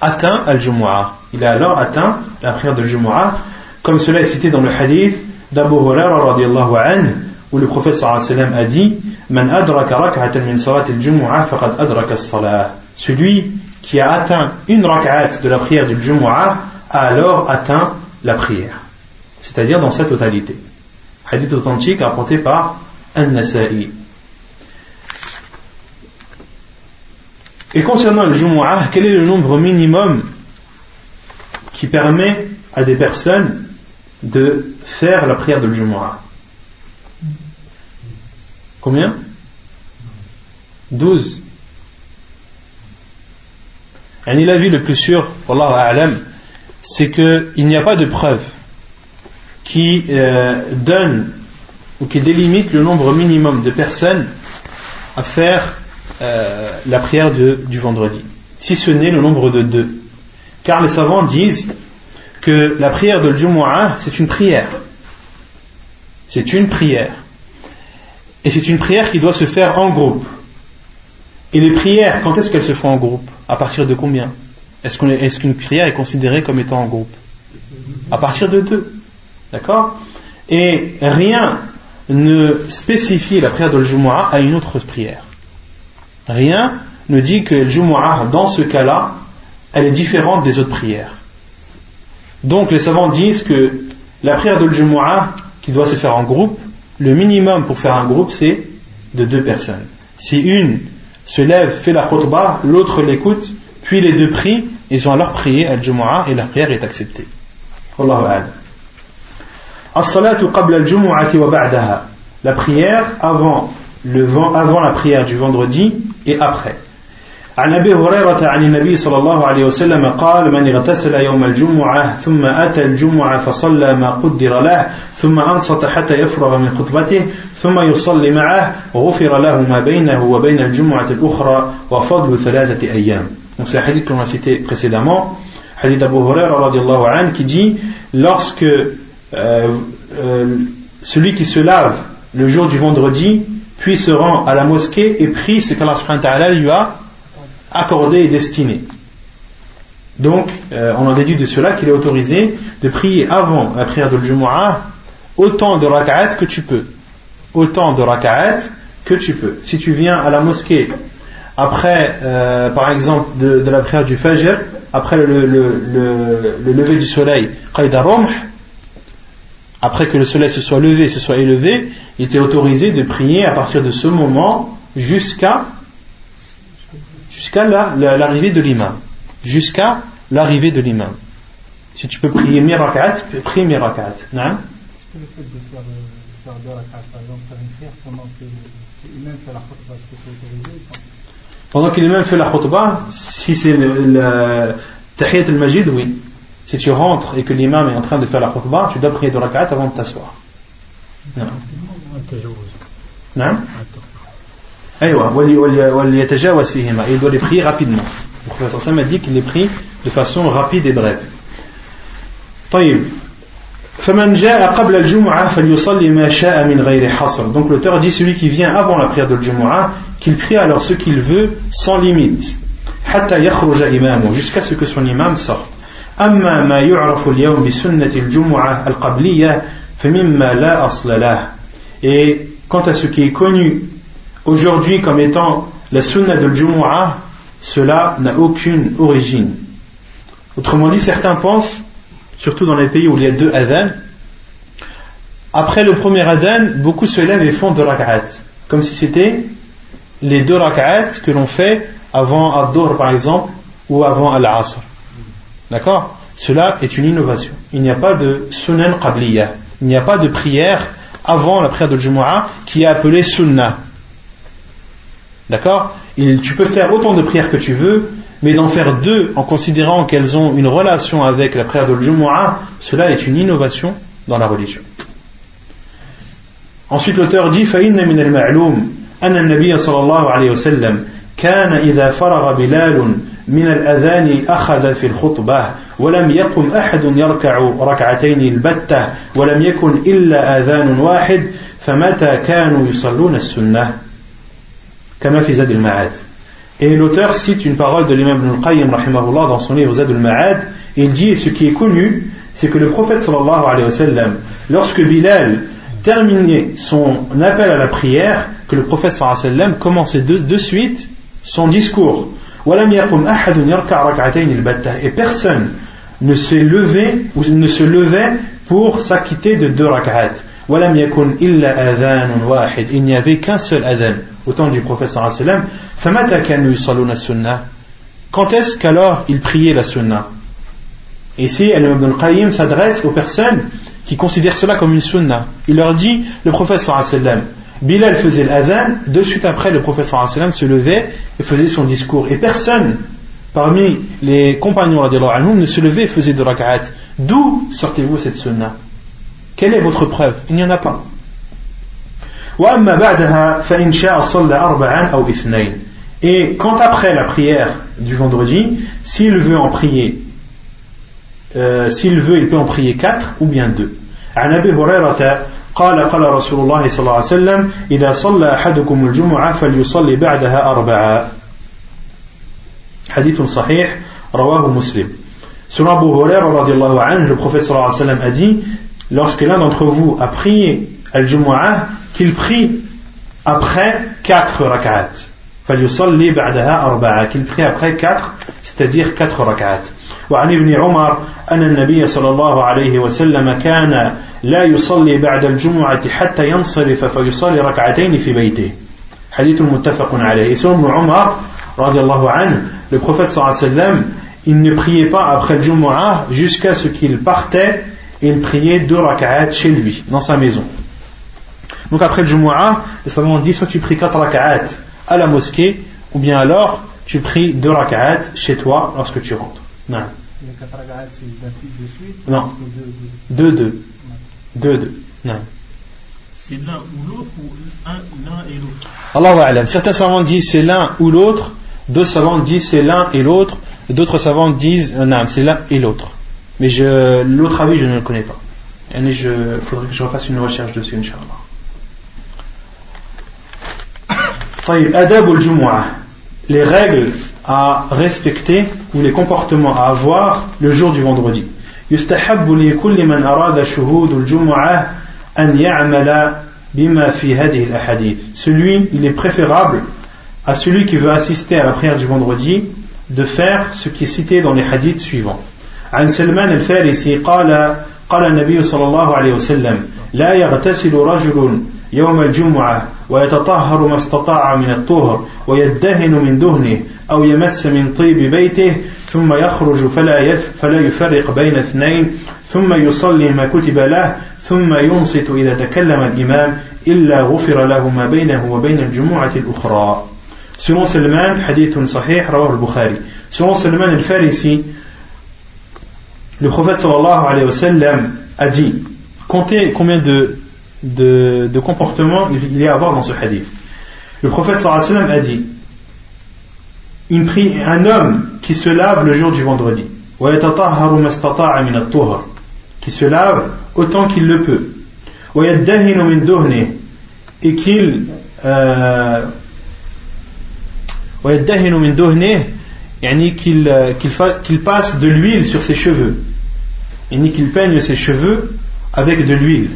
atteint al-Jumu'ah. Il a alors atteint la prière de Jumu'ah, comme cela est cité dans le hadith d'Abu Hurairah radiallahu anhu, où le prophète sallallahu a dit Man adraka min salat al-Jumu'ah faqad adraka. Celui qui a atteint une rak'at de la prière du Jumu'ah a alors atteint la prière. C'est-à-dire dans sa totalité. Hadith authentique rapporté par An-Nasa'i. Et concernant le Jumu'ah, quel est le nombre minimum qui permet à des personnes de faire la prière de Jumu'ah Combien? 12. Et l'avis le plus sûr, c'est qu'il n'y a pas de preuve qui euh, donne ou qui délimite le nombre minimum de personnes à faire euh, la prière du vendredi, si ce n'est le nombre de deux. Car les savants disent que la prière de Jumu'ah, c'est une prière. C'est une prière. Et c'est une prière qui doit se faire en groupe. Et les prières, quand est-ce qu'elles se font en groupe? À partir de combien? Est-ce qu'une prière est considérée comme étant en groupe? À partir de deux. D'accord? Et rien ne spécifie la prière de Jumu'ah à une autre prière. Rien ne dit que le Jumu'ah, dans ce cas-là, elle est différente des autres prières. Donc les savants disent que la prière de Jumu'ah, qui doit se faire en groupe, le minimum pour faire un groupe, c'est de deux personnes. Si une se lève, fait la khutbah, l'autre l'écoute, puis les deux prient, ils ont alors prié al Jumu'ah et la prière est acceptée. La prière avant la prière du vendredi et après. عن ابي هريره عن النبي صلى الله عليه وسلم قال من اغتسل يوم الجمعه ثم اتى الجمعه فصلى ما قدر له ثم انصت حتى يفرغ من خطبته ثم يصلي معه غفر له ما بينه وبين الجمعه الاخرى وفضل ثلاثة أيام. Donc c'est le hadith qu'on a cité précédemment, hadith d'Abu Huraira radiallahu anhu qui dit lorsque euh, euh, celui qui se lave le jour du vendredi, puis se rend à la mosquée et prie ce qu'Allah lui a accordé et destiné. Donc, euh, on en déduit de cela qu'il est autorisé de prier avant la prière de Jumu'ah autant de raka'at que tu peux. Autant de raka'at que tu peux. Si tu viens à la mosquée après, par exemple, de, la prière du Fajr, après le, le lever du soleil, après que le soleil se soit levé, se soit élevé, il était autorisé de prier à partir de ce moment jusqu'à jusqu'à l'arrivée de l'imam. Jusqu'à l'arrivée de l'imam. Si tu peux prier mirakat, prie mirakat. Non Est-ce que le fait de faire, euh, faire deux rakats, par exemple, faire une prière pendant que l'imam fait la khutbah, est-ce que c'est autorisé Pendant que l'imam fait la khutbah, si c'est le, le tahiyat al-majid, oui. Si tu rentres et que l'imam est en train de faire la khutbah, tu dois prier deux rak'at avant de t'asseoir. Non. Non il doit les prier rapidement. Le professeur Sam a dit qu'il les prie de façon rapide et brève. Donc l'auteur dit celui qui vient avant la prière de Jumu'ah qu'il prie alors ce qu'il veut sans limite. Jusqu'à ce que son imam sorte. Et quant à ce qui est connu aujourd'hui comme étant la sunna de Jumu'ah cela n'a aucune origine autrement dit certains pensent surtout dans les pays où il y a deux adhan, après le premier adhan, beaucoup se lèvent et font deux rak'at, comme si c'était les deux rak'at que l'on fait avant Ad-Dur par exemple, ou avant Al-Asr. D'accord? Cela est une innovation. Il n'y a pas de sunan qabliya, il n'y a pas de prière avant la prière de Jumu'ah qui est appelée sunnah. D'accord Tu peux faire autant de prières que tu veux, mais d'en faire deux en considérant qu'elles ont une relation avec la prière de Jumu'ah, cela est une innovation dans la religion. Ensuite l'auteur dit فإن من المعلوم أن النبي صلى الله عليه وسلم كان إذا فرغ بلال من الأذان أخذ في الخطبة ولم يقم أحد يركع ركعتين البتة ولم يكن إلا آذان واحد فمتى كانوا يصلون السنة et l'auteur cite une parole de l'imam Ibn al-Qayyim dans son livre Zad al-Ma'ad. Il dit, ce qui est connu, c'est que le prophète sallallahu alayhi wa sallam, lorsque Bilal terminait son appel à la prière, que le prophète sallallahu commençait de, de suite son discours. Et personne ne s'est levé ou ne se levait pour s'acquitter de deux rak'at. Il n'y avait qu'un seul adhan au temps du prophète sallallahu Quand est-ce qu'alors il priait la sunna Ici, Ibn al-Qayyim s'adresse aux personnes qui considèrent cela comme une sunna. Il leur dit, le prophète sallallahu Bilal faisait l'adhan, de suite après le prophète sallallahu se levait et faisait son discours. Et personne parmi les compagnons ne se levait et faisait de rak'at. D'où sortez-vous cette sunna quelle est votre preuve Il n'y en a pas. Et quand après la prière du vendredi, s'il veut en prier, euh, s'il veut, il peut en prier quatre ou bien deux. عن أبي هريرة قال قال رسول الله صلى الله عليه وسلم إذا صلى أحدكم الجمعة فليصلي بعدها أربعة حديث صحيح رواه مسلم Selon Abu Huraira le prophète sallallahu alayhi wa sallam a dit lorsque l'un d'entre vous a prié al-Jumu'ah, qu'il prie après quatre rak'at. qu'il prie après quatre, c'est-à-dire quatre rak'at. وعن ابن عمر أن النبي صلى الله عليه وسلم كان لا يصلي بعد الجمعة حتى ينصرف فيصلي ركعتين في بيته حديث متفق عليه selon ابن عمر رضي الله عنه le prophète صلى الله عليه وسلم il ne priait pas après le Jumu'ah jusqu'à ce qu'il partait et il priait deux rak'at chez lui, dans sa maison. Donc après le Jumu'ah, les savants ont dit soit tu pries quatre rak'at à la mosquée, ou bien alors tu pries deux rak'at chez toi lorsque tu rentres. Non. Les quatre rak'at c'est de suite Non. Deux, deux? Deux, deux. Non. C'est l'un ou l'autre ou l'un et l'autre? Allah Certains savants disent c'est l'un ou l'autre, d'autres savants disent c'est l'un et l'autre, d'autres savants disent euh, non, c'est l'un et l'autre. Mais l'autre avis, je ne le connais pas. Il faudrait que je refasse une recherche dessus, Inch'Allah. les règles à respecter ou les comportements à avoir le jour du vendredi. Celui, il est préférable à celui qui veut assister à la prière du vendredi de faire ce qui est cité dans les hadiths suivants. عن سلمان الفارسي قال قال النبي صلى الله عليه وسلم لا يغتسل رجل يوم الجمعة ويتطهر ما استطاع من الطهر ويدهن من دهنه أو يمس من طيب بيته ثم يخرج فلا, يف فلا يفرق بين اثنين ثم يصلي ما كتب له ثم ينصت إذا تكلم الإمام إلا غفر له ما بينه وبين الجمعة الأخرى Selon Salman, hadith sahih, rawah al-Bukhari. Selon Salman al-Farisi, le prophète sallallahu alayhi wa sallam a dit comptez combien de, de, de comportements il y a à avoir dans ce hadith. Le prophète sallallahu alayhi wa sallam a dit une prie, un homme qui se lave le jour du vendredi. qui se lave autant qu'il le peut. et qu'il euh, qu'il passe de l'huile sur ses cheveux et qu'il peigne ses cheveux avec de l'huile.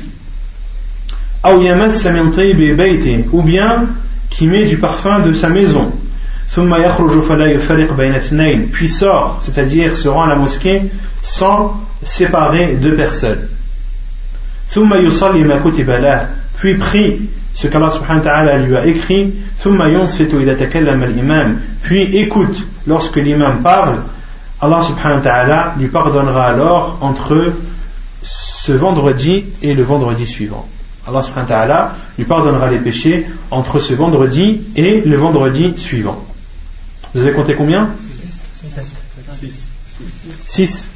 Ou bien qu'il met du parfum de sa maison. Puis sort c'est-à-dire se rend à la mosquée sans séparer deux personnes. Puis prie ce qu'Allah lui a écrit, puis écoute lorsque l'imam parle, Allah subhanahu wa ta'ala lui pardonnera alors entre ce vendredi et le vendredi suivant. Allah subhanahu wa ta'ala lui pardonnera les péchés entre ce vendredi et le vendredi suivant. Vous avez compté combien? 6.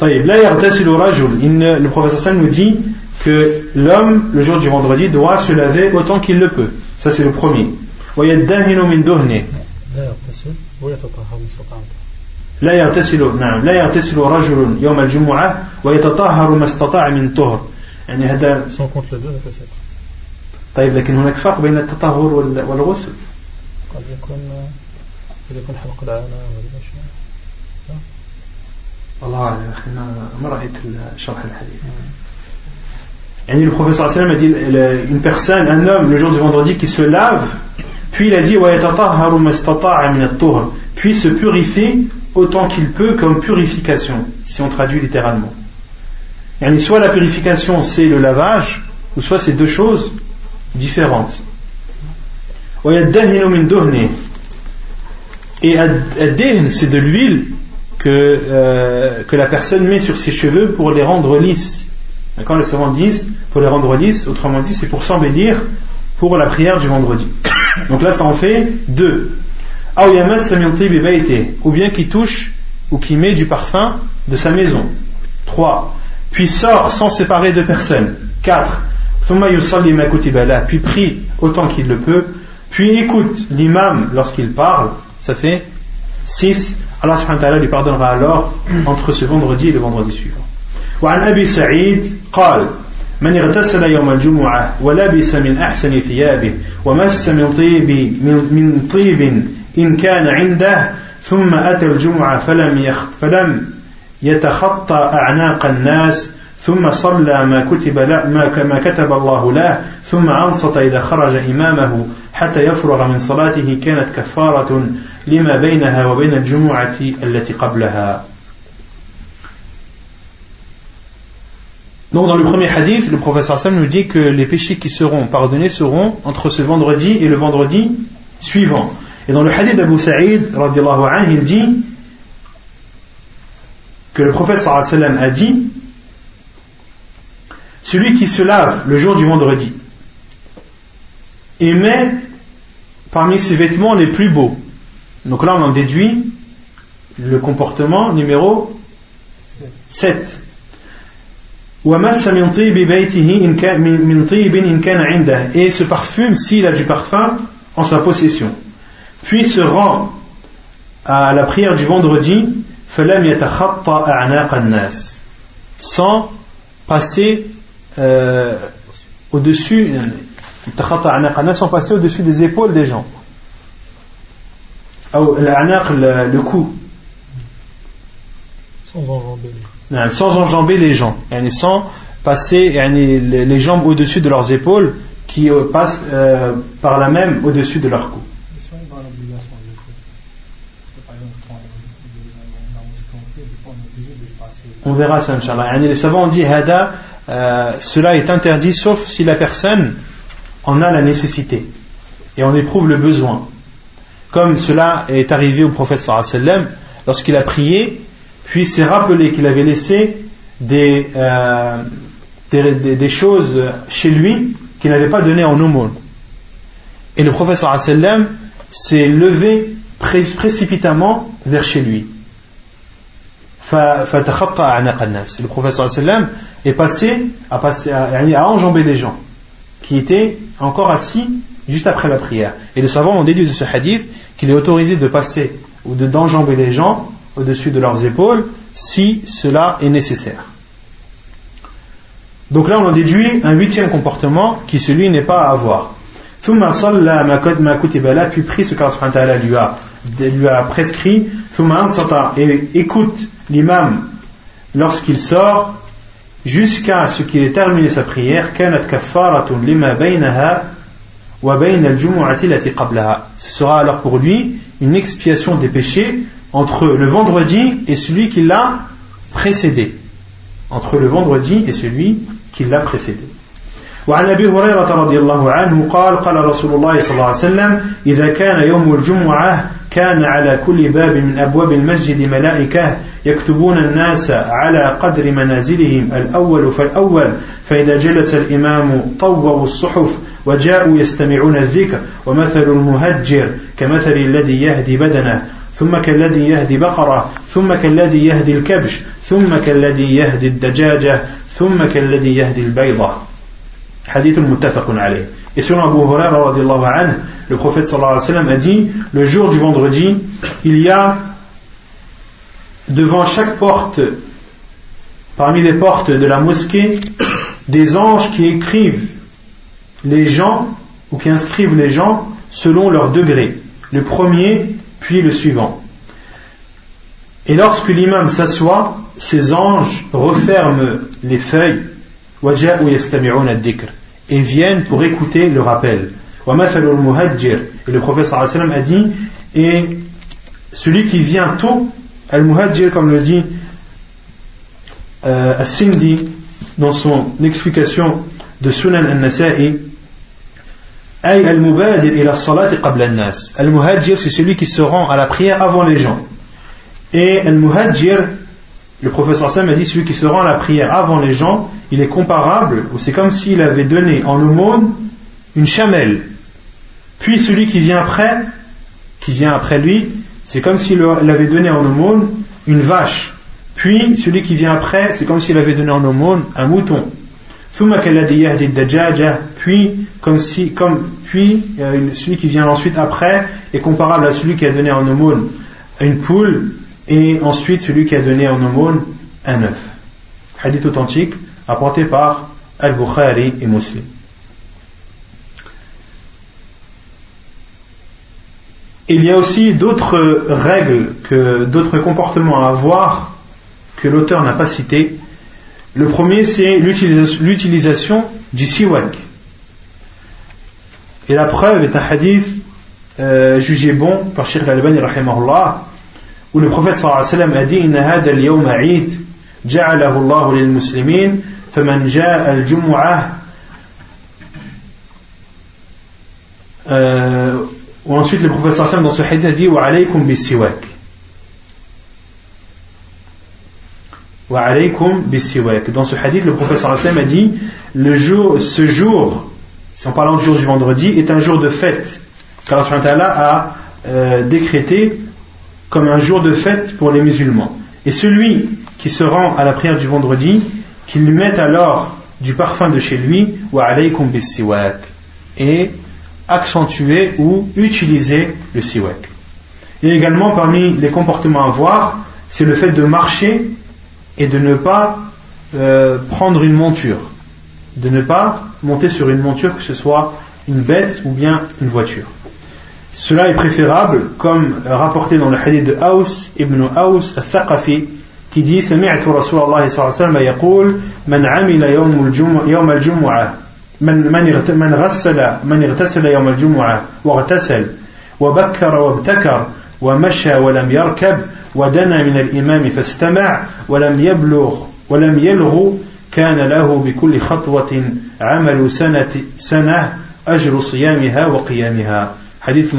Le professeur nous dit que l'homme, le jour du vendredi, doit se laver autant qu'il le peut. Ça, c'est le premier. لا يغتسل نعم لا يغتسل رجل يوم الجمعة ويتطهر ما استطاع من طهر. يعني هذا طيب لكن هناك فرق بين التطهر والغسل. قد يكون قد يكون حلق العانة والله أعلم ما رأيت شرح الحديث. Et le professeur sallam a dit une personne, un homme, le jour du vendredi qui se lave, puis il a dit puis se purifie autant qu'il peut comme purification, si on traduit littéralement. Et soit la purification c'est le lavage, ou soit c'est deux choses différentes. Et c'est de l'huile que, euh, que la personne met sur ses cheveux pour les rendre lisses. Quand les savants disent pour les rendre lisses, autrement dit, c'est pour s'embellir pour la prière du vendredi. Donc là, ça en fait deux Ou bien qui touche ou qui met du parfum de sa maison. Trois. Puis sort sans séparer de personnes. Quatre. Puis prie autant qu'il le peut. Puis écoute l'imam lorsqu'il parle. Ça fait six. Allah subhanahu wa ta'ala lui pardonnera alors entre ce vendredi et le vendredi suivant. وعن أبي سعيد قال من اغتسل يوم الجمعة ولبس من أحسن ثيابه ومس من طيب من طيب إن كان عنده ثم أتى الجمعة فلم فلم يتخطى أعناق الناس ثم صلى ما كتب ما كما كتب الله له ثم أنصت إذا خرج إمامه حتى يفرغ من صلاته كانت كفارة لما بينها وبين الجمعة التي قبلها Donc dans le premier hadith, le professeur Sam nous dit que les péchés qui seront pardonnés seront entre ce vendredi et le vendredi suivant. Et dans le hadith d'Abu Sa'id, il dit que le professeur a dit celui qui se lave le jour du vendredi et met parmi ses vêtements les plus beaux. Donc là on en déduit le comportement numéro 7 et se parfume s'il a du parfum en sa possession puis se rend à la prière du vendredi sans passer euh, au-dessus sans passer au-dessus des épaules des gens. Le, le cou. Sans enjamber. Sans enjamber les gens, sans passer les jambes au-dessus de leurs épaules qui euh, passent euh, par la même au-dessus de leur cou. On verra ça, Inch'Allah. Les savants ont dit Hada, euh, cela est interdit sauf si la personne en a la nécessité et on éprouve le besoin. Comme cela est arrivé au prophète lorsqu'il a prié puis s'est rappelé qu'il avait laissé euh, des, des, choses chez lui qu'il n'avait pas donné en aumône. Et le professeur sallam s'est levé précipitamment vers chez lui. Le professeur sallam est passé à, à, enjamber les gens qui étaient encore assis juste après la prière. Et les savants ont déduit de ce hadith qu'il est autorisé de passer ou de d'enjamber les gens au-dessus de leurs épaules si cela est nécessaire. Donc là, on en déduit un huitième comportement qui, celui, n'est pas à avoir. Puis pris ce qu'Allah lui a, lui a prescrit, et écoute l'imam lorsqu'il sort jusqu'à ce qu'il ait terminé sa prière ce sera alors pour lui une expiation des péchés entre le vendredi et celui qui l'a précédé entre le vendredi et celui qui l'a précédé وعن ابي هريره رضي الله عنه قال قال رسول الله صلى الله عليه وسلم اذا كان يوم الجمعه كان على كل باب من أبواب المسجد ملائكة يكتبون الناس على قدر منازلهم. الأول فالأول فإذا جلس الإمام طووا الصحف وجاءوا يستمعون الذكر. ومثل المهجر كمثل الذي يهدي بدنه ثم كالذي يهدي بقرة ثم كالذي يهدي الكبش ثم كالذي يهدي الدجاجة ثم كالذي يهدي البيضة. حديث متفق عليه. Et selon Abu Huraira, le prophète a dit le jour du vendredi, il y a devant chaque porte, parmi les portes de la mosquée, des anges qui écrivent les gens ou qui inscrivent les gens selon leur degré, le premier puis le suivant. Et lorsque l'imam s'assoit, ces anges referment les feuilles et viennent pour écouter le rappel. Et le professeur a dit, et celui qui vient tôt, al-muhajjir, comme le dit euh, As-Sindi dans son explication de Sunan al-Nasa'i, Al-muhajjir, c'est celui qui se rend à la prière avant les gens. Et al-muhajjir, le professeur Sam a dit celui qui se rend à la prière avant les gens, il est comparable, ou c'est comme s'il avait donné en aumône une chamelle. Puis celui qui vient après, qui vient après lui, c'est comme s'il avait donné en aumône une vache. Puis celui qui vient après, c'est comme s'il avait donné en aumône un mouton. Puis, comme si, comme, puis euh, celui qui vient ensuite après est comparable à celui qui a donné en aumône une poule et ensuite celui qui a donné en aumône un œuf. Hadith authentique apporté par Al-Bukhari et Muslim. Il y a aussi d'autres règles, d'autres comportements à avoir que l'auteur n'a pas cité. Le premier, c'est l'utilisation du siwak. Et la preuve est un hadith euh, jugé bon par Sheikh al-Albani où le prophète sallam a dit Inna hada al-yawm a'id ja'alahu Allah lil muslimin faman ja'a al-jum'ah euh, ensuite le prophète sallallahu dans ce hadith a dit Wa alaykum bis-siwak. Wa alaykum bis-siwak. Dans ce hadith le prophète sallallahu a dit ce jour si on parle du jour du vendredi est un jour de fête. Car Allah a euh, décrété comme un jour de fête pour les musulmans. Et celui qui se rend à la prière du vendredi, qu'il lui mette alors du parfum de chez lui, wa alaykum siwak, et accentuer ou utiliser le siwak. Et également parmi les comportements à voir, c'est le fait de marcher et de ne pas euh, prendre une monture, de ne pas monter sur une monture, que ce soit une bête ou bien une voiture. Cela est préférable, comme rapporté dans le hadith de Aus ibn Aus al-Thaqafi, qui dit سمعت رسول الله صلى الله عليه وسلم يقول من عمل يوم الجمعة يوم الجمعة من من من غسل من اغتسل يوم الجمعة واغتسل وبكر وابتكر ومشى ولم يركب ودنا من الإمام فاستمع ولم يبلغ ولم يلغ كان له بكل خطوة عمل سنة سنة أجر صيامها وقيامها Hadith.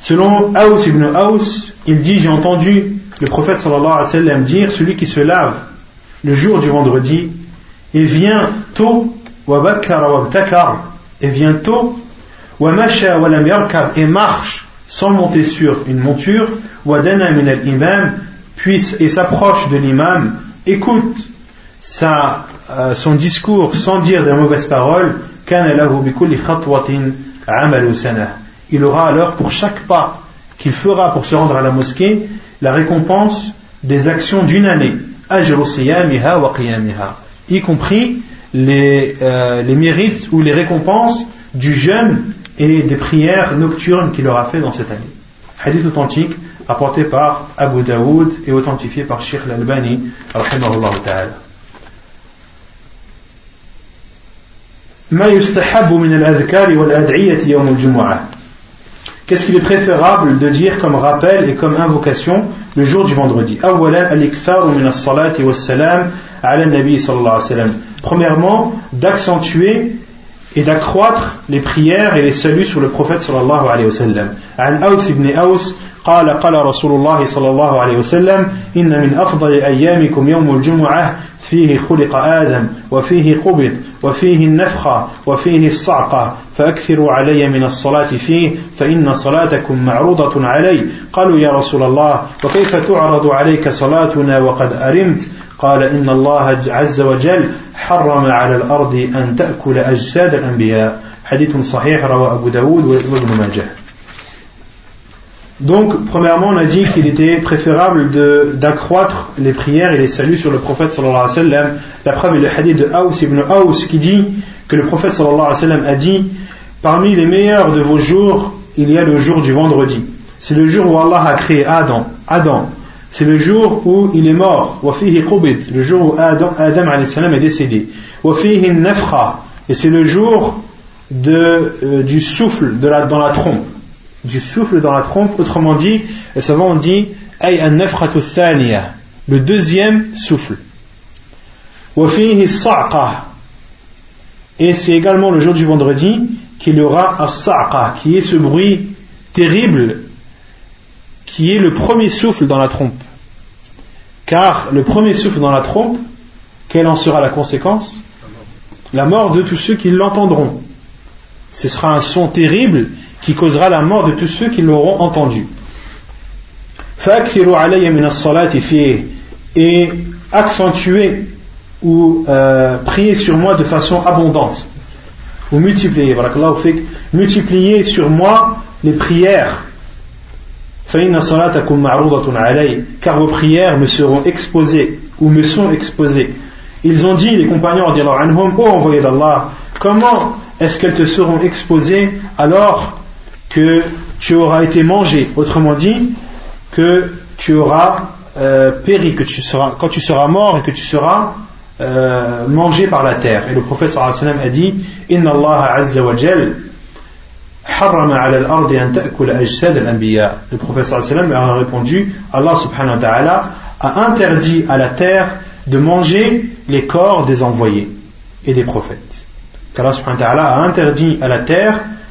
Selon Aus ibn Aus, il dit J'ai entendu le prophète sallallahu alayhi wa sallam dire Celui qui se lave le jour du vendredi et vient tôt, et vient tôt, et marche sans monter sur une monture, puisse et s'approche de l'imam, écoute sa, euh, son discours sans dire de mauvaises paroles, il aura alors pour chaque pas qu'il fera pour se rendre à la mosquée la récompense des actions d'une année, y compris les, euh, les mérites ou les récompenses du jeûne et des prières nocturnes qu'il aura fait dans cette année. Hadith authentique apporté par Abu Daoud et authentifié par Sheikh Al-Albani. Qu'est-ce qu'il est préférable de dire comme rappel et comme invocation le jour du vendredi Premièrement, d'accentuer et d'accroître les prières et les saluts sur le prophète sallallahu alayhi wa sallam. عن أوس بن أوس قال قال رسول الله صلى الله عليه وسلم إن من أفضل أيامكم يوم الجمعة فيه خلق آدم وفيه قبض وفيه النفخة وفيه الصعقة فأكثروا علي من الصلاة فيه فإن صلاتكم معروضة علي. قالوا يا رسول الله وكيف تعرض عليك صلاتنا وقد أرمت؟ قال إن الله عز وجل حرم على الأرض أن تأكل أجساد الأنبياء. حديث صحيح رواه أبو داود وابن ماجه. Donc, premièrement, on a dit qu'il était préférable d'accroître les prières et les saluts sur le prophète sallallahu alayhi wa sallam. La preuve est le hadith de Aous ibn Aous qui dit que le prophète sallallahu alayhi wa sallam a dit Parmi les meilleurs de vos jours, il y a le jour du vendredi. C'est le jour où Allah a créé Adam. Adam. C'est le jour où il est mort. Le jour où Adam, Adam est décédé. Et c'est le jour euh, du souffle dans la trompe du souffle dans la trompe, autrement dit, les savants ont dit le deuxième souffle. Et c'est également le jour du vendredi qu'il y aura as qui est ce bruit terrible, qui est le premier souffle dans la trompe. Car le premier souffle dans la trompe, quelle en sera la conséquence? La mort de tous ceux qui l'entendront. Ce sera un son terrible qui causera la mort de tous ceux qui l'auront entendu. Et accentuer ou euh, prier sur moi de façon abondante. Ou multiplier, multiplier sur moi les prières. Car vos prières me seront exposées ou me sont exposées. Ils ont dit, les compagnons, oh envoyé d'Allah, comment est-ce qu'elles te seront exposées alors que tu auras été mangé, autrement dit, que tu auras euh, péri, que tu seras, quand tu seras mort et que tu seras euh, mangé par la terre. Et le prophète sallam a dit Inna Allah azza wa jal Le prophète sallam a répondu Allah subhanahu wa ta'ala a interdit à la terre de manger les corps des envoyés et des prophètes. Allah subhanahu wa ta'ala a interdit à la terre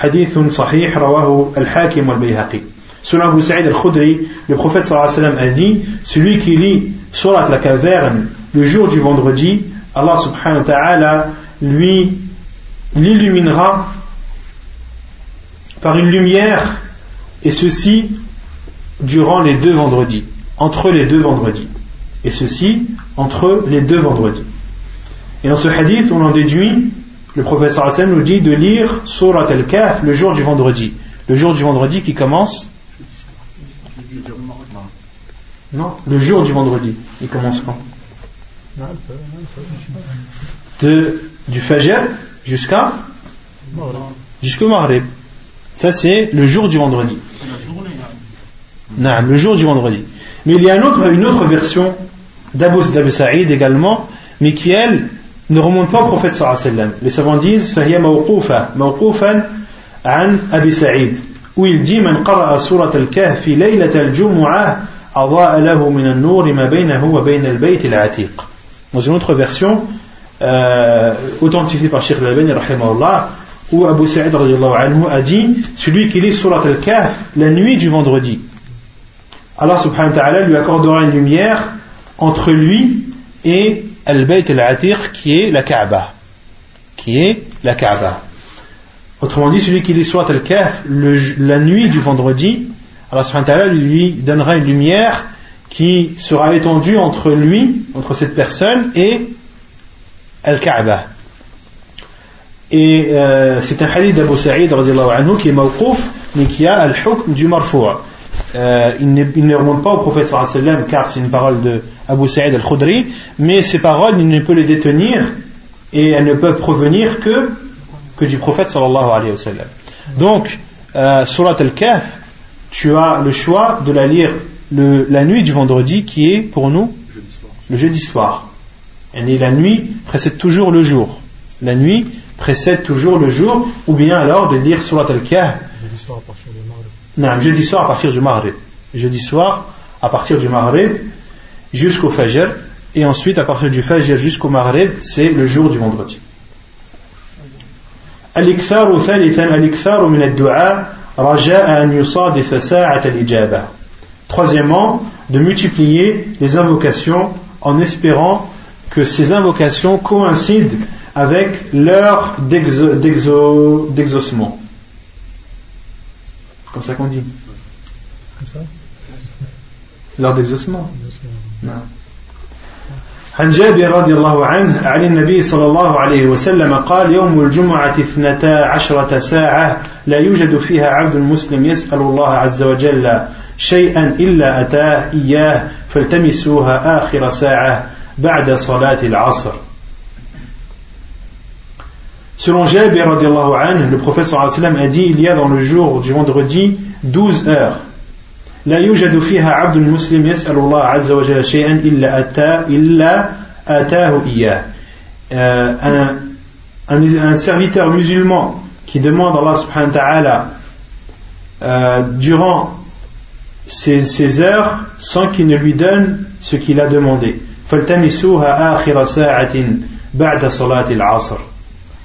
Hadith sahih rawahu al-Hakim wal-Bayhaqi. Selon Abu Sa'id al-Khudri, le prophète a dit Celui qui lit Surat la caverne le jour du vendredi, Allah subhanahu wa ta'ala lui l'illuminera par une lumière, et ceci durant les deux vendredis, entre les deux vendredis. Et ceci entre les deux vendredis. Et dans ce hadith, on en déduit, le prophète sallallahu nous dit de lire Surat al-Kahf le jour du vendredi. Le jour du vendredi qui commence non, le jour du vendredi. Il commence quand de, Du Fajr jusqu'à jusqu'au Maghrib. Ça, c'est le jour du vendredi. Non, le jour du vendredi. Mais il y a une autre, une autre version d'Abu Sa'id également, mais qui, elle, ne remonte pas au prophète sallallahu alayhi wa sallam. Les savants disent, فهي موقوفة موقوفا عن أبي سعيد où il dit من قرأ سورة الكهف ليلة الجمعة أضاء له من النور ما بينه وبين البيت العتيق dans une autre version euh, authentifiée par Sheikh Al-Albani où Abu Sa'id anhu a dit celui qui lit surat al-Kahf la nuit du vendredi Allah subhanahu wa ta'ala lui accordera une lumière entre lui et Al-Bayt al-Atiq qui est la Kaaba. Qui est la Kaaba. Autrement dit celui qui lit surat al-Kahf la nuit du vendredi Allah subhanahu lui donnera une lumière qui sera étendue entre lui entre cette personne et Al-Kaaba. Et euh, c'est un hadith d'Abu Sa'id anhu qui est mawqouf, mais qui a al-hukm du marfoua. Euh, il, ne, remonte pas au prophète sallam car c'est une parole de Abu Sa'id al-Khudri, mais ces paroles, il ne peut les détenir et elles ne peuvent provenir que, que du prophète sallallahu alayhi wa sallam. Donc, euh, surat al-Kahf, tu as le choix de la lire le, la nuit du vendredi qui est pour nous le jeudi soir. Et la nuit précède toujours le jour. La nuit précède toujours le jour, ou bien alors de lire Surat al-Kahf. Jeudi soir à partir du Maghrib. Non, jeudi soir à partir du Maghrib. Jeudi soir à partir du Maghrib jusqu'au Fajr, et ensuite à partir du Fajr jusqu'au Maghrib, c'est le jour du vendredi. الإكثار ثالثا الإكثار من الدعاء رجاء أن يصادف ساعة الإجابة. Troisièmement, de multiplier les invocations en espérant que ces invocations coïncident avec l'heure d'exaucement. Comme ça qu'on dit. Comme ça L'heure d'exaucement. Non. عن جابر رضي الله عنه عن النبي صلى الله عليه وسلم قال يوم الجمعة اثنتا عشرة ساعة لا يوجد فيها عبد مسلم يسأل الله عز وجل شيئا إلا أتاه إياه فالتمسوها آخر ساعة بعد صلاة العصر Selon Jabir le sallam a dit il y a dans le jour du vendredi 12 heures. لا يوجد فيها عبد مسلم يسأل الله عز وجل شيئا إلا أتى إلا آتاه إياه. Euh, un, un, un, serviteur musulman qui demande à Allah subhanahu wa ta'ala euh, durant ces, ces, heures sans qu'il ne lui donne ce qu'il a demandé. فالتمسوها آخر ساعة بعد صلاة العصر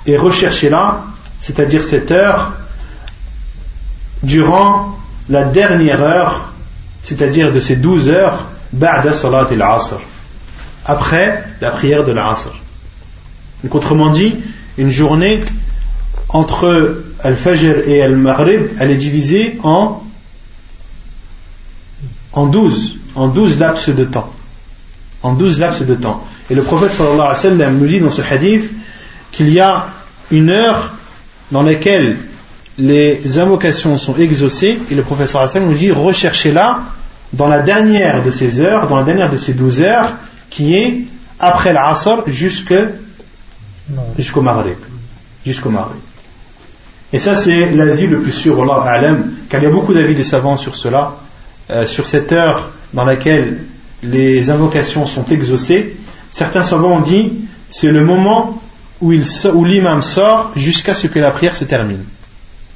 et recherchez-la, c'est-à-dire cette heure, durant la dernière heure, c'est-à-dire de ces douze heures, ba'da salat al-asr, après la prière de l'asr. Donc autrement dit, une journée entre al-fajr et al-maghrib, elle est divisée en en douze, en douze laps de temps. En douze laps de temps. Et le prophète sallallahu alayhi wa sallam nous dit dans ce hadith qu'il y a une heure dans laquelle les invocations sont exaucées, et le professeur Hassan nous dit recherchez-la dans la dernière de ces heures, dans la dernière de ces douze heures, qui est après l'Asr jusqu'au Maghrib. Jusqu'au. Et ça, c'est l'asile le plus sûr, Allah Alam, car il y a beaucoup d'avis des savants sur cela, euh, sur cette heure dans laquelle les invocations sont exaucées. Certains savants ont dit c'est le moment où l'imam sort jusqu'à ce que la prière se termine.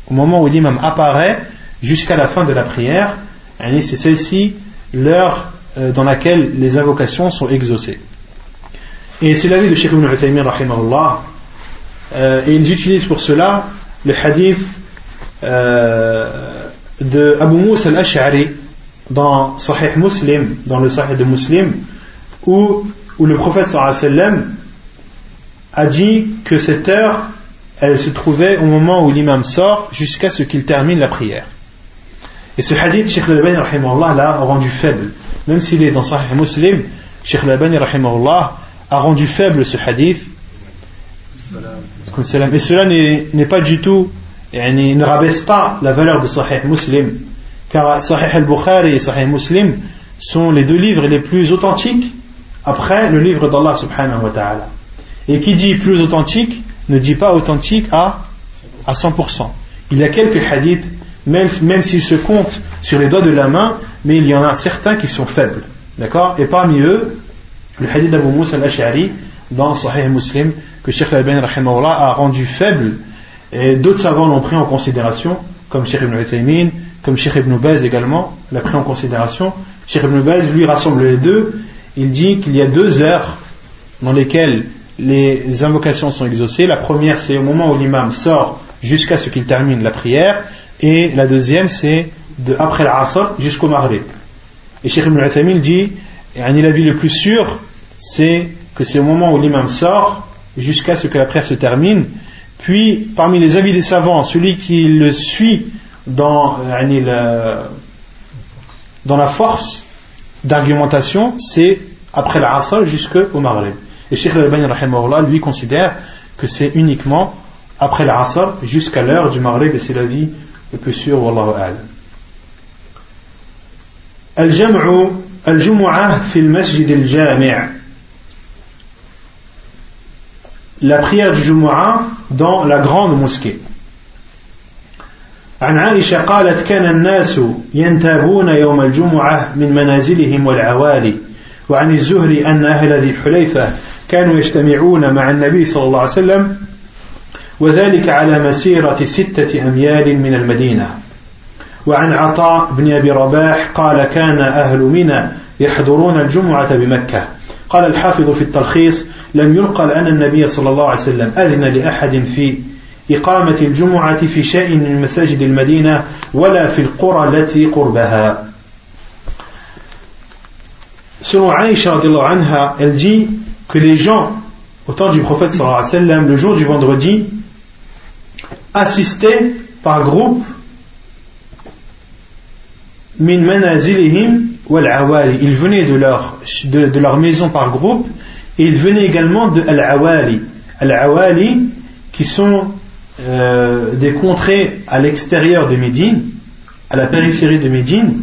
Au moment où l'imam apparaît jusqu'à la fin de la prière, c'est celle-ci l'heure euh, dans laquelle les invocations sont exaucées. Et c'est l'avis de Sheikh Ibn Uthaymin. Euh, et ils utilisent pour cela le hadith euh, de Abu Moussa al-Ash'ari dans Sahih Muslim, dans le Sahih de Muslim, où, le prophète sallam a dit que cette heure, elle se trouvait au moment où l'imam sort jusqu'à ce qu'il termine la prière. Et ce hadith, Sheikh Al-Albani l'a rendu faible. Même s'il est dans Sahih Muslim, Sheikh Al-Albani a rendu faible ce hadith. Et cela n'est pas du tout, ne rabaisse pas la valeur de Sahih Muslim. Car Sahih Al-Bukhari et Sahih Muslim sont les deux livres les plus authentiques après le livre d'Allah subhanahu wa ta'ala. Et qui dit plus authentique ne dit pas authentique à, à 100%. Il y a quelques hadiths, même, même s'ils se comptent sur les doigts de la main, mais il y en a certains qui sont faibles. D'accord? Et parmi eux, le hadith d'Abu Moussa al-Ash'ari dans Sahih Muslim, que Sheikh al-Albani a rendu faible, et d'autres savants l'ont pris en considération, comme Sheikh ibn Uthaymin, comme Sheikh ibn Baz également l'a pris en considération, Cheikh Ibn Baz lui rassemble les deux. Il dit qu'il y a deux heures dans lesquelles les invocations sont exaucées. La première, c'est au moment où l'imam sort jusqu'à ce qu'il termine la prière. Et la deuxième, c'est de après l'Asr jusqu'au Maghrib. Et Cheikh Ibn Uthaymin dit, l'avis le plus sûr, c'est que c'est au moment où l'imam sort jusqu'à ce que la prière se termine. Puis, parmi les avis des savants, celui qui le suit dans, la, dans la force d'argumentation, c'est après l'Asr jusqu'au Maghrib. Et Cheikh Al-Bani lui considère que c'est uniquement après l'Asr jusqu'à l'heure du Maghrib et c'est l'avis le plus sûr, Wallahu a'lam. الجمع الجمعة في المسجد الجامع la prière du Jumu'ah dans la grande mosquée. عن عائشة قالت كان الناس ينتابون يوم الجمعة من منازلهم والعوالي وعن الزهري أن أهل ذي الحليفة كانوا يجتمعون مع النبي صلى الله عليه وسلم وذلك على مسيرة ستة أميال من المدينة. وعن عطاء بن أبي رباح قال كان أهل منى يحضرون الجمعة بمكة قال الحافظ في التلخيص لم ينقل أن النبي صلى الله عليه وسلم أذن لأحد في إقامة الجمعة في شيء من مساجد المدينة ولا في القرى التي قربها Selon Aïcha, anha, elle dit que les gens, au temps du prophète sallallahu alayhi wa sallam, le jour du vendredi, assistaient par groupe min manazilihim wal awali. Ils venaient de leur, maison par groupe et ils venaient également de al-awali. Al-awali qui sont euh, des contrées à l'extérieur de Médine, à la périphérie de Médine,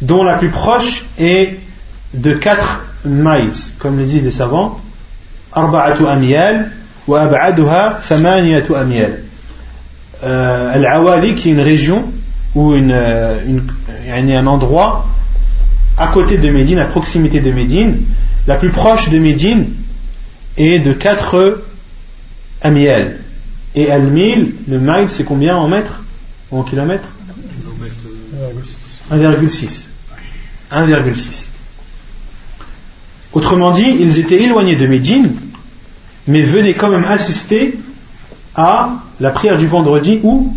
dont la plus proche est de 4 miles, comme le disent les savants, arba'atu amyal wa ab'aduha thamaniyatu amyal. Euh, Al-Awali qui est une région ou une, euh, une, un endroit à côté de Médine, à proximité de Médine, la plus proche de Médine est de 4 amiel. Et al-mil, le mile, c'est combien en mètres ou en kilomètres? 1,6. 1,6. Autrement dit, ils étaient éloignés de Médine, mais venaient quand même assister à la prière du vendredi ou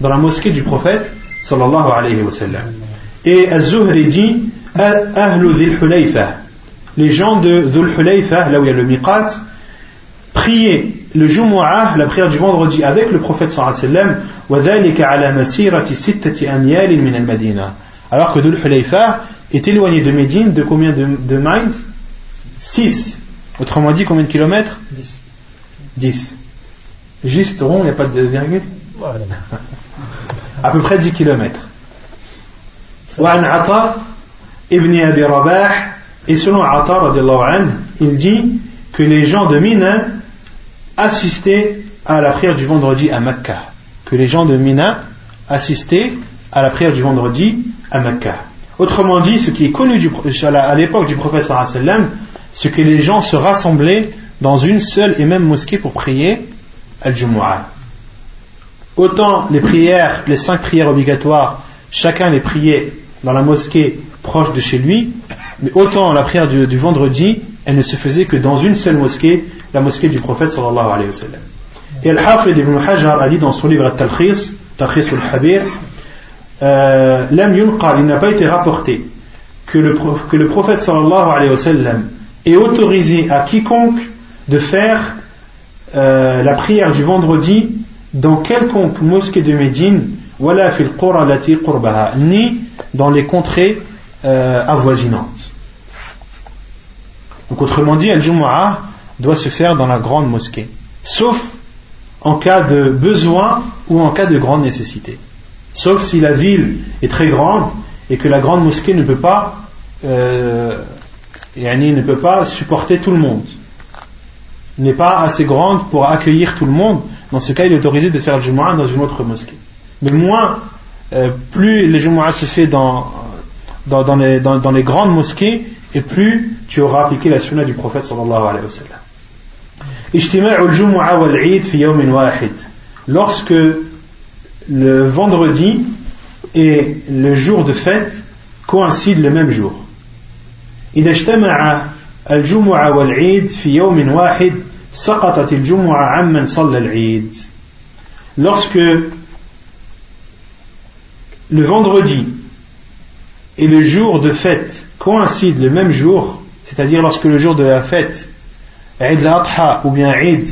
dans la mosquée du prophète sallallahu alayhi wa sallam. Et Az-Zuhri dit Ahlu dhul les gens de Dhul Hulayfa, là où il y a le miqat, priaient le Jumu'ah, la prière du vendredi avec le prophète sallallahu alayhi wa sallam, alors que Dhul Hulayfa est éloigné de Médine de combien de, de miles? 6. Autrement dit, combien de kilomètres 10. 10. Juste rond, il n'y a pas de virgule voilà. À peu près 10 kilomètres. وعن عطاء ابن أبي رباح et selon Atta anhu, il dit que les gens de Mina assistaient à la prière du vendredi à Mecca que les gens de Mina assistaient à la prière du vendredi à Mecca autrement dit ce qui est connu du, à l'époque du prophète sallam c'est que les gens se rassemblaient dans une seule et même mosquée pour prier al-Jumu'ah. Autant les prières, les cinq prières obligatoires, chacun les priait dans la mosquée proche de chez lui, mais autant la prière du, vendredi, elle ne se faisait que dans une seule mosquée, la mosquée du prophète sallallahu alayhi wa sallam. Et Al-Hafid ibn Hajar a dit dans son livre Al-Talkhis, Talkhis al-Habir, euh, il n'a pas été rapporté que le, que le prophète sallallahu alayhi wa sallam est autorisé à quiconque de faire euh, la prière du vendredi dans quelconque mosquée de Médine, ni dans les contrées euh, avoisinantes. Donc autrement dit, Al-Jumu'ah doit se faire dans la grande mosquée, sauf en cas de besoin ou en cas de grande nécessité. Sauf si la ville est très grande et que la grande mosquée ne peut pas euh, Yani ne peut pas supporter tout le monde. N'est pas assez grande pour accueillir tout le monde. Dans ce cas, il est autorisé de faire le Jumu'ah dans une autre mosquée. Mais moins, euh, plus le Jumu'ah se fait dans, les, grandes mosquées, et plus tu auras appliqué la sunna du prophète sallallahu alayhi wa sallam. Lorsque le vendredi et le jour de fête coïncident le même jour. إذا اجتمع الجمعة والعيد في يوم واحد سقطت الجمعة عمن صلى العيد lorsque le vendredi et le jour de fête coïncident le même jour, c'est-à-dire lorsque le jour de la fête, Eid al-Adha ou bien Eid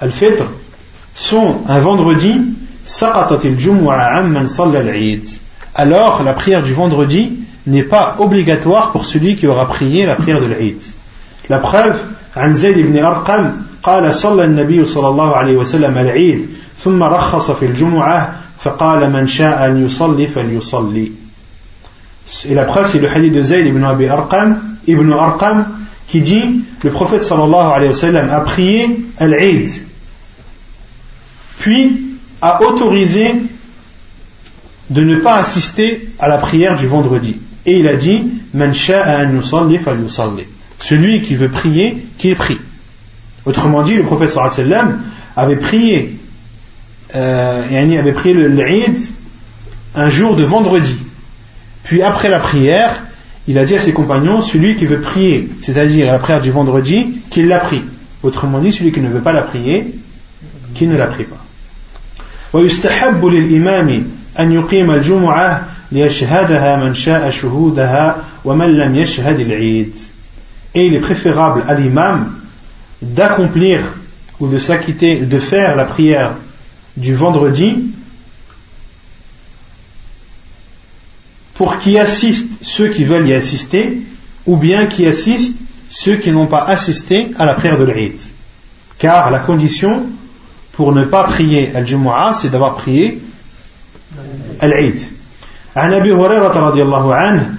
al-Fitr, sont un vendredi, alors la prière du vendredi n'est pas obligatoire pour celui qui aura prié la prière de l'Eid. La preuve, عن زيد بن أرقم قال صلى النبي صلى الله عليه وسلم العيد ثم رخص في الجمعة فقال من شاء أن يصلي فليصلي Et la preuve, c'est le hadith de Zayd ibn Abi Arqam, ibn Arqam, qui dit, le prophète sallallahu alayhi wa sallam a prié al-Eid, puis a autorisé de ne pas assister à la prière du vendredi. Et il a dit. Celui qui veut prier, qu'il prie. Autrement dit, le prophète avait prié, euh, avait prié l'Eid un jour de vendredi. Puis après la prière, il a dit à ses compagnons, celui qui veut prier, c'est-à-dire la prière du vendredi, qu'il la prie. Autrement dit, celui qui ne veut pas la prier, qu'il ne la prie pas ويستحب للإمام أن يقيم الجمعة ليشهدها من شاء شهودها ومن لم يشهد العيد. Et il est préférable à l'imam d'accomplir ou de s'acquitter, de faire la prière du vendredi pour qui assistent ceux qui veulent y assister, ou bien qui assistent ceux qui n'ont pas assisté à la prière de l'Eid. Car la condition pour ne pas prier al-Jumu'ah, c'est d'avoir prié al-Eid. عن أبي هريرة رضي الله عنه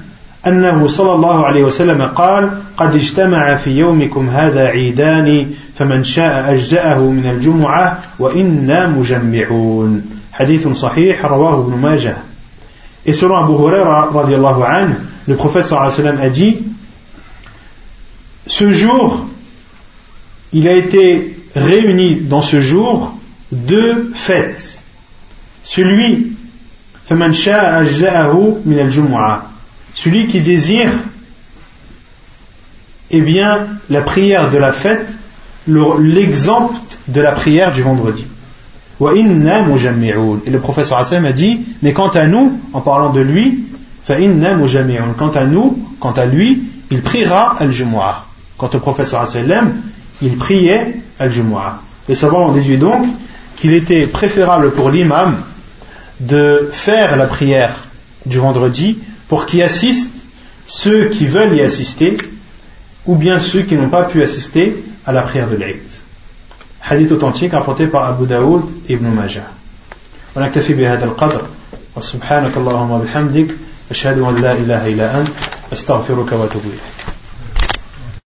أنه صلى الله عليه وسلم قال قد اجتمع في يومكم هذا عيدان فمن شاء أجزأه من الجمعة وإنا مجمعون حديث صحيح رواه ابن ماجه Et selon Abu Huraira, anhu, le prophète a dit Ce jour, il a été réuni dans ce jour deux fêtes. Celui, celui qui désire eh bien, la prière de la fête, l'exemple de la prière du vendredi. Et le professeur Hassan a dit, mais quant à nous, en parlant de lui, quant à nous, quant à lui, il priera al-Jumu'ah. Quant au professeur Hassan, il priait al-Jumu'ah. Les savants ont déduit donc qu'il était préférable pour l'imam de faire la prière du vendredi pour qu'y assistent ceux qui veulent y assister ou bien ceux qui n'ont pas pu assister à la prière de l'Aïd. حديث authentique rapporté par Abu Daoud et Ibn Majah. ونكتفي بهذا القدر وسبحانك اللهم وبحمدك أشهد أن لا إله إلا أنت أستغفرك وأتوب إليك